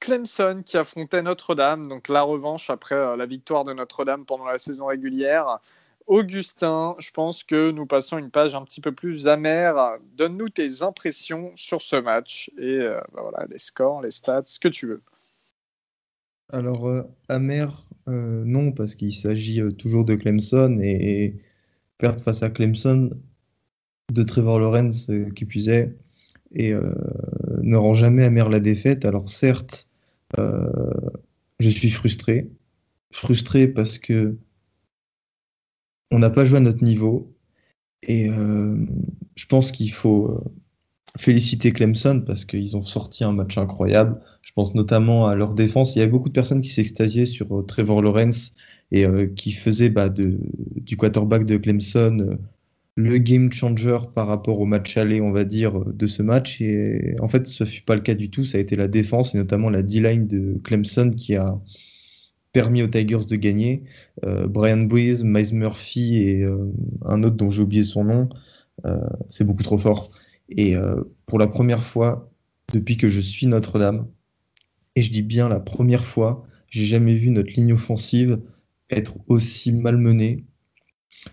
Clemson qui affrontait Notre-Dame, donc la revanche après euh, la victoire de Notre-Dame pendant la saison régulière. Augustin, je pense que nous passons une page un petit peu plus amère. Donne-nous tes impressions sur ce match et euh, bah, voilà, les scores, les stats, ce que tu veux. Alors, euh, amer, non, parce qu'il s'agit toujours de Clemson et, perdre face à Clemson de Trevor Lawrence qui puisait et ne rend jamais amer la défaite. Alors certes, euh, je suis frustré. Frustré parce que on n'a pas joué à notre niveau. Et euh, je pense qu'il faut euh, féliciter Clemson parce qu'ils ont sorti un match incroyable. Je pense notamment à leur défense. Il y avait beaucoup de personnes qui s'extasiaient sur Trevor Lawrence et qui faisaient bah, du quarterback de Clemson le game changer par rapport au match aller, on va dire, de ce match. Et en fait, ce fut pas le cas du tout. Ça a été la défense et notamment la D-line de Clemson qui a permis aux Tigers de gagner. Euh, Brian Breeze, Miles Murphy et euh, un autre dont j'ai oublié son nom, euh, c'est beaucoup trop fort. Et pour la première fois depuis que je suis Notre-Dame, et je dis bien la première fois, j'ai jamais vu notre ligne offensive être aussi malmenée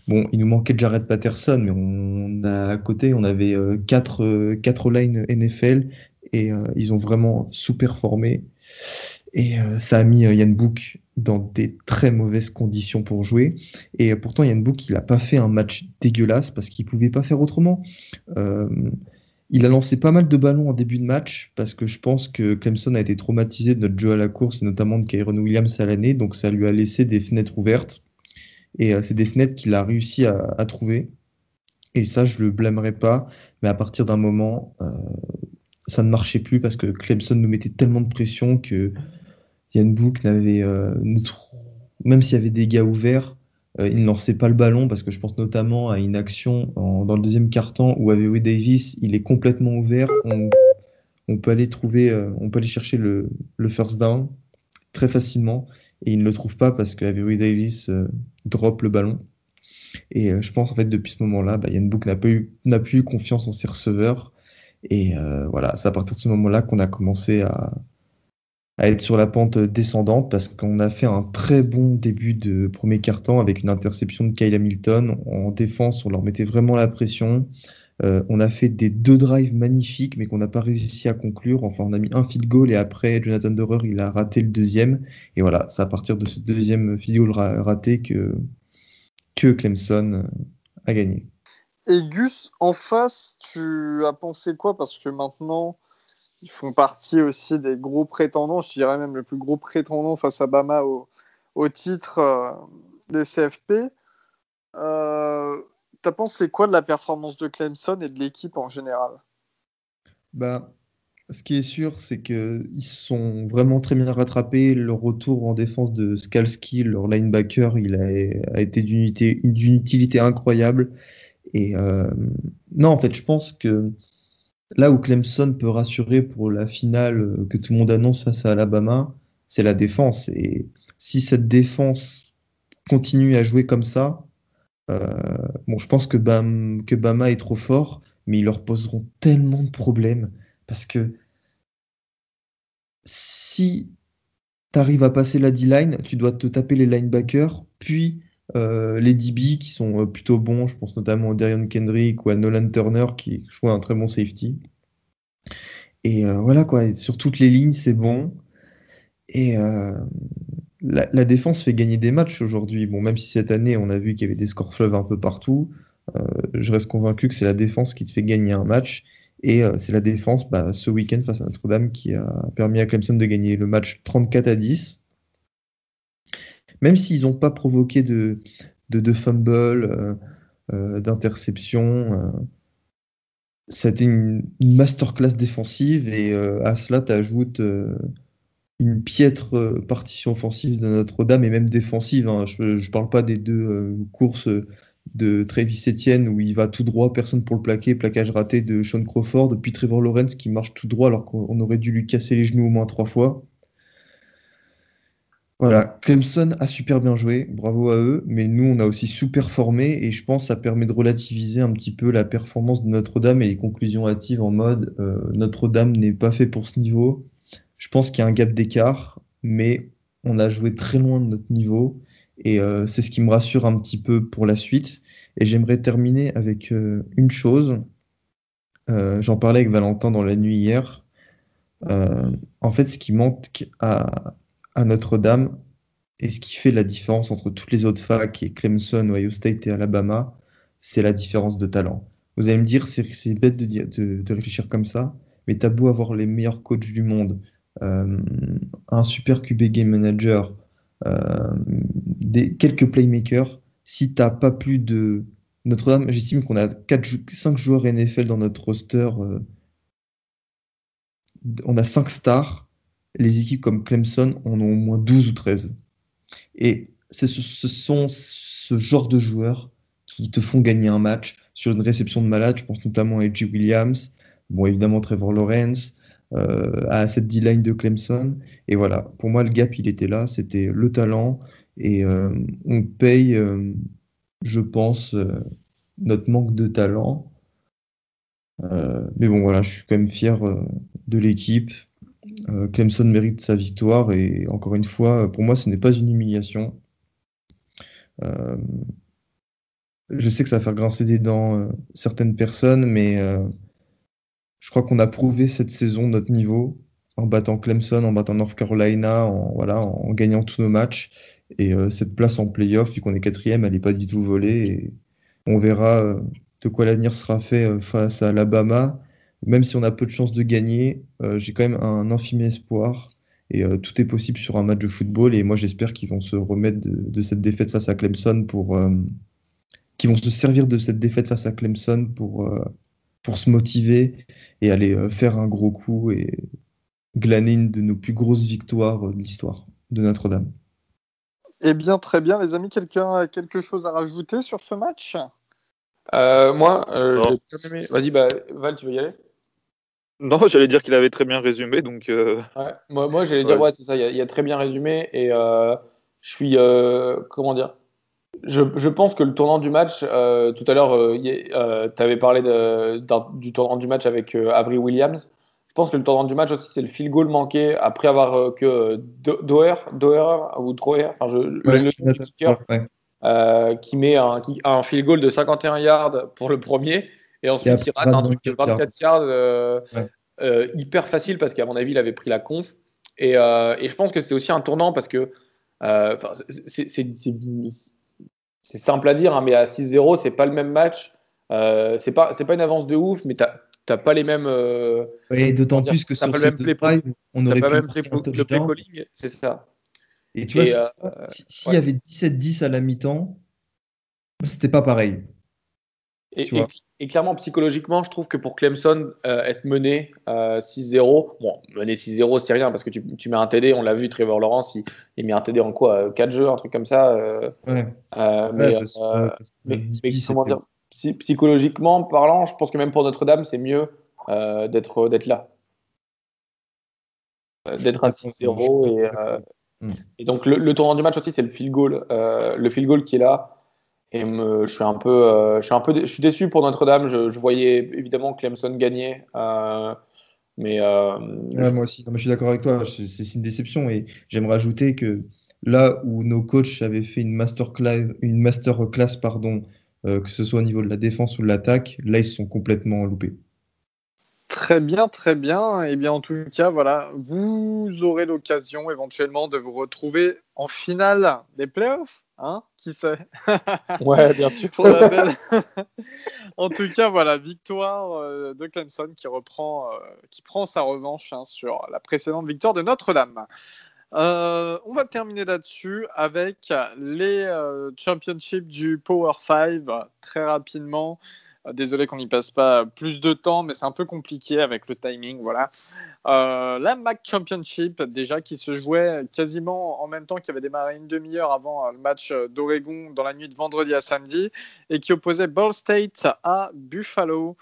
Bon, il nous manquait Jared Patterson, mais on a à côté, on avait 4 euh, quatre, euh, lines NFL et euh, ils ont vraiment sous-performé. Et ça a mis Yann Book dans des très mauvaises conditions pour jouer. Et pourtant, Yann Book, il n'a pas fait un match dégueulasse parce qu'il ne pouvait pas faire autrement. il a lancé pas mal de ballons en début de match parce que je pense que Clemson a été traumatisé de notre jeu à la course et notamment de Kyron Williams à l'année. Donc ça lui a laissé des fenêtres ouvertes. Et euh, c'est des fenêtres qu'il a réussi à, trouver. Et ça, je le blâmerai pas. Mais à partir d'un moment, euh, ça ne marchait plus parce que Clemson nous mettait tellement de pression que Yann Book n'avait. Euh, même s'il y avait des gars ouverts, il ne lançait pas le ballon parce que je pense notamment à une action dans le deuxième quart-temps où Avery Davis, il est complètement ouvert. On, peut aller trouver, on peut aller chercher le first down très facilement et il ne le trouve pas parce que Avery Davis euh, drop le ballon. Et euh, je pense en fait depuis ce moment-là, bah, Yann Book n'a plus, eu confiance en ses receveurs. Et euh, voilà, c'est à partir de ce moment-là qu'on a commencé à, être sur la pente descendante parce qu'on a fait un très bon début de premier quart-temps avec une interception de Kyle Hamilton. En défense, on leur mettait vraiment la pression. Euh, on a fait des deux drives magnifiques, mais qu'on n'a pas réussi à conclure. Enfin, on a mis un field goal et après, Jonathan Dorer, il a raté le deuxième. Et voilà, c'est à partir de ce deuxième field goal raté que, que Clemson euh, a gagné. Et Gus, en face, tu as pensé quoi? Parce que maintenant, ils font partie aussi des gros prétendants, je dirais même le plus gros prétendant face à Bama au, titre euh, des CFP. Euh, T'as pensé quoi de la performance de Clemson et de l'équipe en général? Bah, Ce qui est sûr, c'est qu'ils sont vraiment très bien rattrapés. Le retour en défense de Skalski, leur linebacker, il a, été d'une utilité incroyable. Et euh, non, en fait, je pense que là où Clemson peut rassurer pour la finale que tout le monde annonce face à Alabama, c'est la défense. Et si cette défense continue à jouer comme ça, bon, je pense que, Bam, que Bama est trop fort, mais ils leur poseront tellement de problèmes parce que si tu arrives à passer la D-line, tu dois te taper les linebackers, puis euh, les DB qui sont euh, plutôt bons. Je pense notamment à Darian Kendrick ou à Nolan Turner qui joue un très bon safety. Et voilà quoi, sur toutes les lignes, c'est bon. Et la, défense fait gagner des matchs aujourd'hui. Bon, même si cette année, on a vu qu'il y avait des scores fleuves un peu partout, euh, je reste convaincu que c'est la défense qui te fait gagner un match. Et euh, c'est la défense, bah, ce week-end face à Notre-Dame, qui a permis à Clemson de gagner le match 34 à 10. Même s'ils n'ont pas provoqué de, fumble, euh, d'interception. c'était une, masterclass défensive et à cela, tu ajoutes une piètre partition offensive de Notre-Dame et même défensive. Hein. Je ne parle pas des deux courses de Travis Etienne où il va tout droit, personne pour le plaquer, plaquage raté de Sean Crawford, puis Trevor Lawrence qui marche tout droit alors qu'on aurait dû lui casser les genoux au moins trois fois. Voilà, Clemson a super bien joué, bravo à eux, mais nous on a aussi sous-performé et je pense que ça permet de relativiser un petit peu la performance de Notre-Dame et les conclusions hâtives en mode euh, Notre-Dame n'est pas fait pour ce niveau. Je pense qu'il y a un gap d'écart, mais on a joué très loin de notre niveau et euh, c'est ce qui me rassure un petit peu pour la suite. Et j'aimerais terminer avec euh, une chose. Euh, j'en parlais avec Valentin dans la nuit hier. en fait, ce qui manque à, Notre-Dame et ce qui fait la différence entre toutes les autres facs et Clemson, Ohio State et Alabama, c'est la différence de talent. Vous allez me dire, c'est bête de, de, réfléchir comme ça, mais t'as beau avoir les meilleurs coachs du monde, un super QB game manager, euh, des, quelques playmakers. Si tu n'as pas plus de. Notre-Dame, j'estime qu'on a 4, 5 joueurs NFL dans notre roster. Euh, on a 5 stars. Les équipes comme Clemson en ont au moins 12 ou 13. Et ce, ce sont ce genre de joueurs qui te font gagner un match sur une réception de malade. Je pense notamment à Edgy Williams, bon évidemment Trevor Lawrence, euh, à cette D-line de Clemson. Et voilà, pour moi, le gap, il était là, c'était le talent. Et euh, on paye, euh, je pense, notre manque de talent. mais bon, voilà, je suis quand même fier de l'équipe. Clemson mérite sa victoire et encore une fois, pour moi, ce n'est pas une humiliation. je sais que ça va faire grincer des dents certaines personnes, mais je crois qu'on a prouvé cette saison notre niveau en battant Clemson, en battant North Carolina, en, voilà, en gagnant tous nos matchs. Et euh, cette place en playoff, vu qu'on est quatrième, elle n'est pas du tout volée. Et on verra euh, de quoi l'avenir sera fait euh, face à Alabama. Même si on a peu de chances de gagner, j'ai quand même un infime espoir. Et tout est possible sur un match de football. Et moi, j'espère qu'ils vont se remettre de, de, cette défaite face à Clemson pour. qu'ils vont se servir de cette défaite face à Clemson pour pour se motiver et aller euh, faire un gros coup et glaner une de nos plus grosses victoires euh, de l'histoire de Notre-Dame. Eh bien, très bien, les amis. Quelqu'un a quelque chose à rajouter sur ce match? Euh, Moi, Vas-y, bah, Val, tu veux y aller? Non, j'allais dire qu'il avait très bien résumé. Donc, Moi, moi j'allais dire, ouais, c'est ça, il a, a, très bien résumé. Et je suis. comment dire? Je, pense que le tournant du match, euh, tout à l'heure, euh, euh, tu avais parlé du tournant du match avec Avery Williams. Je pense que le tournant du match aussi, c'est le field goal manqué après avoir que Doer, ou Droer, enfin, je, le, qui met un, un, field goal de 51 yards pour le premier, et ensuite il rate un truc de 24 yards hyper facile parce qu'à mon avis, il avait pris la conf. Et, et je pense que c'est aussi un tournant parce que c'est c'est simple à dire, hein, mais à 6-0, c'est pas le même match. Euh, c'est pas, c'est pas une avance de ouf, mais t'as t'as pas les mêmes. Euh, oui, d'autant plus que sur le même play, on aurait pas même play, le play calling, c'est ça. Et tu vois, euh, s'il y avait 17-10 à la mi-temps, c'était pas pareil. Et, clairement, psychologiquement, je trouve que pour Clemson, euh, être mené 6-0, euh, bon, mener 6-0, c'est rien parce que tu, tu, mets un TD, on l'a vu, Trevor Lawrence, il, il, met un TD en quoi 4 jeux, un truc comme ça. Euh, ouais. mais, mais, comment dire Psychologiquement parlant, je pense que même pour Notre-Dame, c'est mieux d'être là. D'être à 6-0. Et, mm. et, donc, le, le, tournant du match aussi, c'est le field goal. le field goal qui est là. Et je suis un peu, euh, je suis un peu, je suis déçu pour Notre-Dame. Je, voyais évidemment Clemson gagner, euh, mais euh, moi aussi. je suis d'accord avec toi. C'est une déception et j'aimerais ajouter que là où nos coachs avaient fait une master class, une master class pardon, que ce soit au niveau de la défense ou de l'attaque, là ils se sont complètement loupés. Très bien, très bien. Et eh bien, en tout cas, voilà, vous aurez l'occasion éventuellement de vous retrouver en finale des playoffs. Hein Qui sait? Ouais, bien sûr. en tout cas, voilà, victoire euh, de Clemson qui reprend, euh, qui prend sa revanche hein, sur la précédente victoire de Notre-Dame. Euh, on va terminer là-dessus avec les championships du Power 5 très rapidement. Désolé qu'on n'y passe pas plus de temps, mais c'est un peu compliqué avec le timing. Voilà. la MAC Championship, déjà qui se jouait quasiment en même temps, qui avait démarré une demi-heure avant le match d'Oregon dans la nuit de vendredi à samedi, et qui opposait Ball State à Buffalo.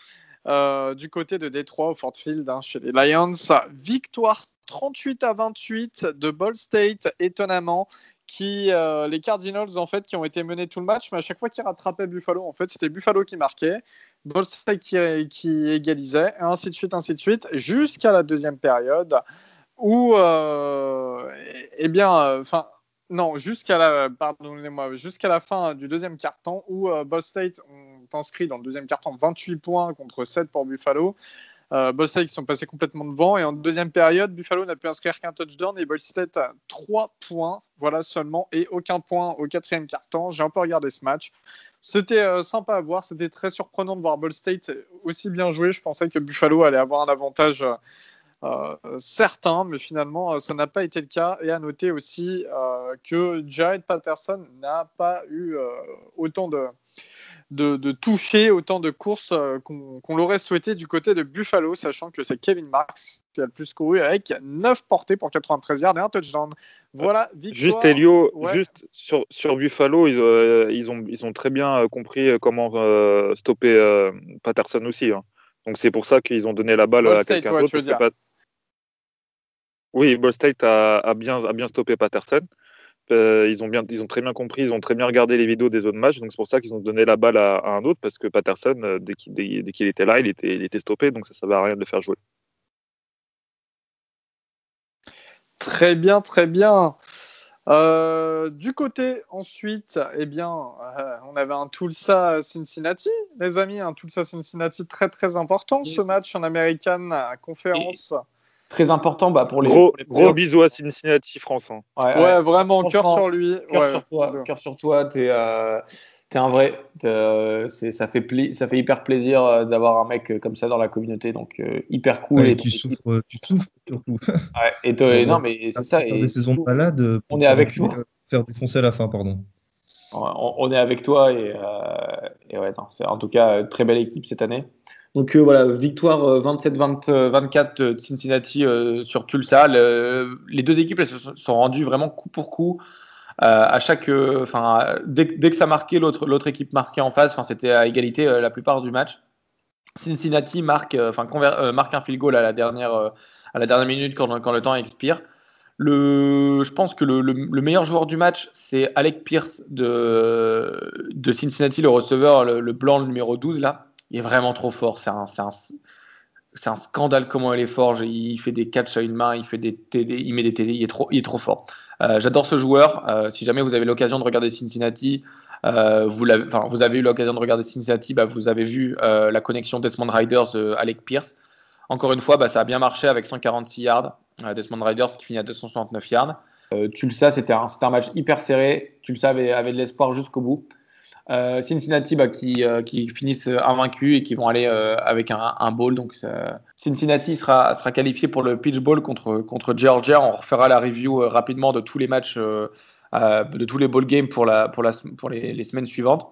du côté de Détroit au Fort Field hein, chez les Lions. Victoire 38 à 28 de Ball State, étonnamment, qui euh, les Cardinals en fait qui ont été menés tout le match, mais à chaque fois qu'ils rattrapaient Buffalo, en fait c'était Buffalo qui marquait, State qui, qui, égalisait, et ainsi de suite, ainsi de suite, jusqu'à la deuxième période où, euh, eh bien, euh, enfin. non, jusqu'à la, jusqu'à la fin du deuxième quart-temps où Ball State ont inscrit dans le deuxième quart-temps 28 points contre 7 pour Buffalo. Euh, Ball State qui sont passés complètement devant. Et en deuxième période, Buffalo n'a pu inscrire qu'un touchdown et Ball State a 3 points, voilà seulement, et aucun point au quatrième quart-temps. J'ai un peu regardé ce match. C'était euh, sympa à voir, c'était très surprenant de voir Ball State aussi bien jouer. Je pensais que Buffalo allait avoir un avantage euh, certain, mais finalement, ça n'a pas été le cas. Et à noter aussi que Jared Patterson n'a pas eu autant de de, toucher autant de courses euh, qu'on l'aurait souhaité du côté de Buffalo, sachant que c'est Kevin Marks qui a le plus couru avec 9 portées pour 93 yards et un touchdown. Voilà, victoire. Juste Elio, juste sur, sur Buffalo, ils, euh, ils, ont, ils ont très bien euh, compris comment stopper Patterson aussi. Hein. Donc c'est pour ça qu'ils ont donné la balle à quelqu'un d'autre. Oui, Ball State a, a, bien, a bien stoppé Patterson. Euh, ils, ont bien, ils ont très bien compris, ils ont très bien regardé les vidéos des autres matchs, donc c'est pour ça qu'ils ont donné la balle à, un autre, parce que Patterson, euh, dès qu'il était là, il était, il était stoppé, donc ça ne servait à rien de le faire jouer. Très bien, très bien. Euh, du côté ensuite, eh bien, on avait un Tulsa Cincinnati, les amis, un Tulsa Cincinnati très très important ce match en American Conference très important bah, pour les. Gros, gros bisous à Cincinnati France. Hein. Ouais, vraiment, cœur sur lui. Cœur sur toi, cœur sur toi. T'es euh, es un vrai. Euh, ça, fait ça fait hyper plaisir euh, d'avoir un mec comme ça dans la communauté. Donc, hyper cool. et tu, souffres, tu souffres surtout. et toi, non, mais c'est ça. Et des saisons malades. On est avec toi. Faire défoncer à la fin, pardon. On, est avec toi et, et ouais, c'est en tout cas très belle équipe cette année. Donc euh, voilà, victoire 27-24 euh, de Cincinnati euh, sur Tulsa. les deux équipes elles, se sont rendues vraiment coup pour coup. À chaque, enfin, dès, que ça marquait, l'autre, équipe marquait en face. Enfin, c'était à égalité la plupart du match. Cincinnati marque, enfin, marque un field goal à la dernière, à la dernière minute quand, le temps expire. Le, je pense que le, le, meilleur joueur du match, c'est Alec Pierce de, Cincinnati, le receveur, le, blanc, le numéro 12 là il est vraiment trop fort. C'est un, c'est un, scandale comment il est fort. Il fait des catchs à une main, il, fait des TD, il met des TD, il est trop, il est trop fort. Euh, j'adore ce joueur. Euh, si jamais vous avez l'occasion de regarder Cincinnati, euh, vous, avez, eu l'occasion de regarder Cincinnati, bah, vous avez vu la connexion Desmond Riders Alec Pierce. Encore une fois, bah, ça a bien marché avec 146 yards. Desmond Riders qui finit à 269 yards. Tulsa, c'était un, match hyper serré. Tulsa avait de l'espoir jusqu'au bout. Euh, Cincinnati bah, qui, euh, qui, finissent invaincus et qui vont aller euh, avec un, un bowl. Donc Cincinnati sera, sera qualifié pour le pitch bowl contre, contre Georgia. On refera la review rapidement de tous les matchs, de tous les bowl games pour, la, pour, la, pour les, semaines suivantes.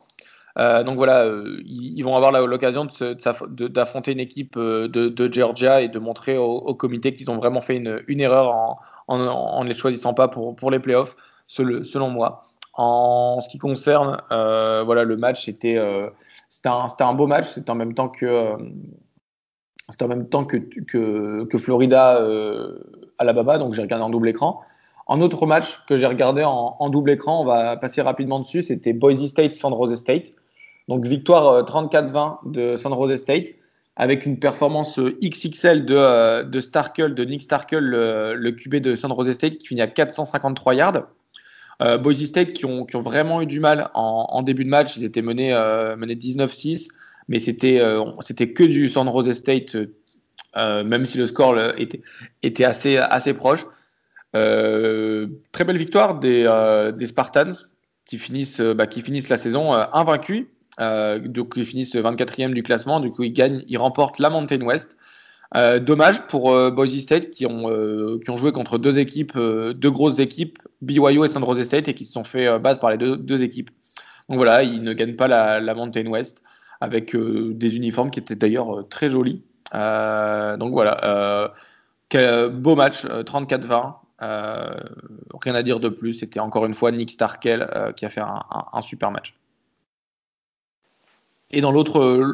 donc voilà, ils, vont avoir l'occasion d'affronter une équipe de, Georgia et de montrer au, comité qu'ils ont vraiment fait une, une erreur en, en, ne les choisissant pas pour, pour les playoffs, selon moi. En ce qui concerne euh, voilà, le match, c'était euh, un, un, beau match. C'était en même temps que, euh, en même temps que, que, Florida Alabama, donc j'ai regardé en double écran. En autre match que j'ai regardé en, double écran, on va passer rapidement dessus, c'était Boise State San Jose State. Donc victoire 34-20 de San Jose State avec une performance XXL de, de Starkel, de Nick Starkel, le, le, QB de San Jose State, qui finit à 453 yards. Euh, Boise State qui ont, vraiment eu du mal en, début de match, ils étaient menés, euh, menés 19-6, mais c'était euh, c'était que du San Jose State, même si le score était, assez, proche. très belle victoire des, Spartans qui finissent, bah, qui finissent la saison invaincus. donc ils finissent 24e du classement, du coup ils gagnent, ils remportent la Mountain West. Euh, dommage pour euh, Boise State qui ont, euh, qui ont joué contre deux équipes, deux grosses équipes, BYU et San Jose State, et qui se sont fait battre par les deux, deux, équipes. Donc voilà, ils ne gagnent pas la, Mountain West. avec des uniformes qui étaient d'ailleurs très jolis. donc voilà, beau match, 34-20. rien à dire de plus. C'était encore une fois Nick Starkel qui a fait un super match. Et dans l'autre,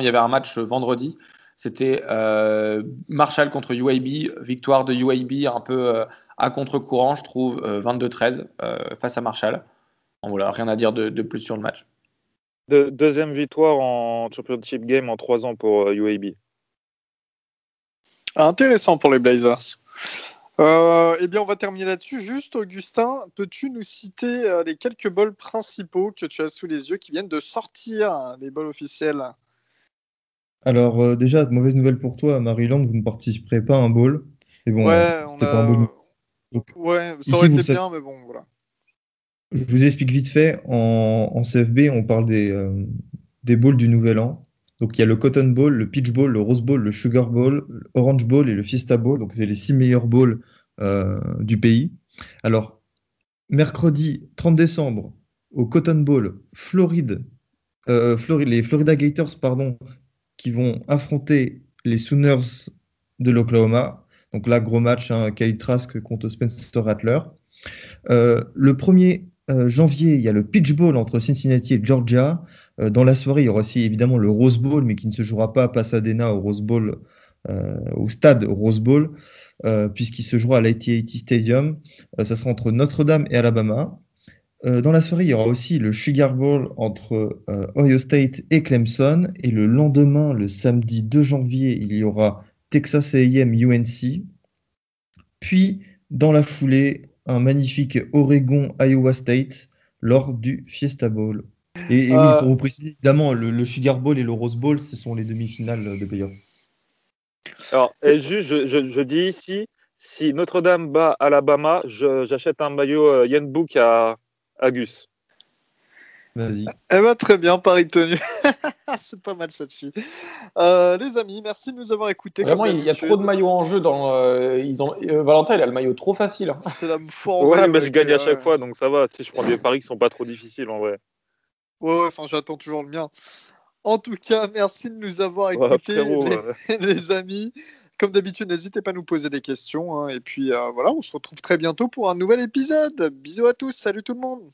il y avait un match vendredi. C'était euh, Marshall contre UAB, victoire de UAB un peu euh, à contre-courant, je trouve, 22-13 euh, face à Marshall. Bon, voilà, rien à dire de, plus sur le match. deuxième victoire en Championship Game en trois ans pour UAB. Intéressant pour les Blazers. Euh, eh bien, on va terminer là-dessus. Juste, Augustin, peux-tu nous citer euh, les quelques bols principaux que tu as sous les yeux qui viennent de sortir, hein, les bols officiels? Alors, euh, déjà, mauvaise nouvelle pour toi, Maryland, vous ne participerez pas à un bowl. Mais bon, ouais, pas un bowl. ouais, ça aurait été bien, mais bon, voilà. Je vous explique vite fait. En, CFB, on parle des, des bowls du Nouvel An. Donc il y a le Cotton Bowl, le Peach Bowl, le Rose Bowl, le Sugar Bowl, l'Orange Bowl et le Fiesta Bowl. Donc c'est les six meilleurs bowls euh, du pays. Alors, mercredi 30 décembre, au Cotton Bowl, Floride, euh, Floride, les Florida Gators pardon, qui vont affronter les Sooners de l'Oklahoma. Donc là, gros match, hein, Trask contre Spencer Rattler. Euh, le 1er janvier, il y a le Peach Bowl entre Cincinnati et Georgia. Euh, dans la soirée, il y aura aussi évidemment le Rose Bowl, mais qui ne se jouera pas à Pasadena au Rose Bowl, euh, au stade Rose Bowl, euh, puisqu'il se jouera à l'AT&T Stadium. ça sera entre Notre-Dame et Alabama. Dans la soirée, il y aura aussi le Sugar Bowl entre Ohio State et Clemson. Et le lendemain, le samedi 2 janvier, il y aura Texas AM UNC. Puis, dans la foulée, un magnifique Oregon Iowa State lors du Fiesta Bowl. Et, oui, euh, pour vous préciser, évidemment, le, Sugar Bowl et le Rose Bowl, ce sont les demi-finales de playoff. Alors, et juste, je, dis ici, si Notre-Dame bat Alabama, j'achète un maillot euh, Yen Book à, à Gus. Vas-y. Eh ben, très bien, Paris tenu. c'est pas mal celle-ci. Euh, les amis, merci de nous avoir écoutés. Vraiment, il y a trop de maillots en jeu. Dans, ils ont, Valentin, il a le maillot trop facile. Hein. C'est la Ouais, mais je gagne à chaque fois, donc ça va. Si je prends des paris qui sont pas trop difficiles en vrai. Ouais, enfin, j'attends toujours le mien. En tout cas, merci de nous avoir écoutés, les, amis. Comme d'habitude, n'hésitez pas à nous poser des questions. Hein. Et puis euh, voilà, on se retrouve très bientôt pour un nouvel épisode. Bisous à tous, salut tout le monde.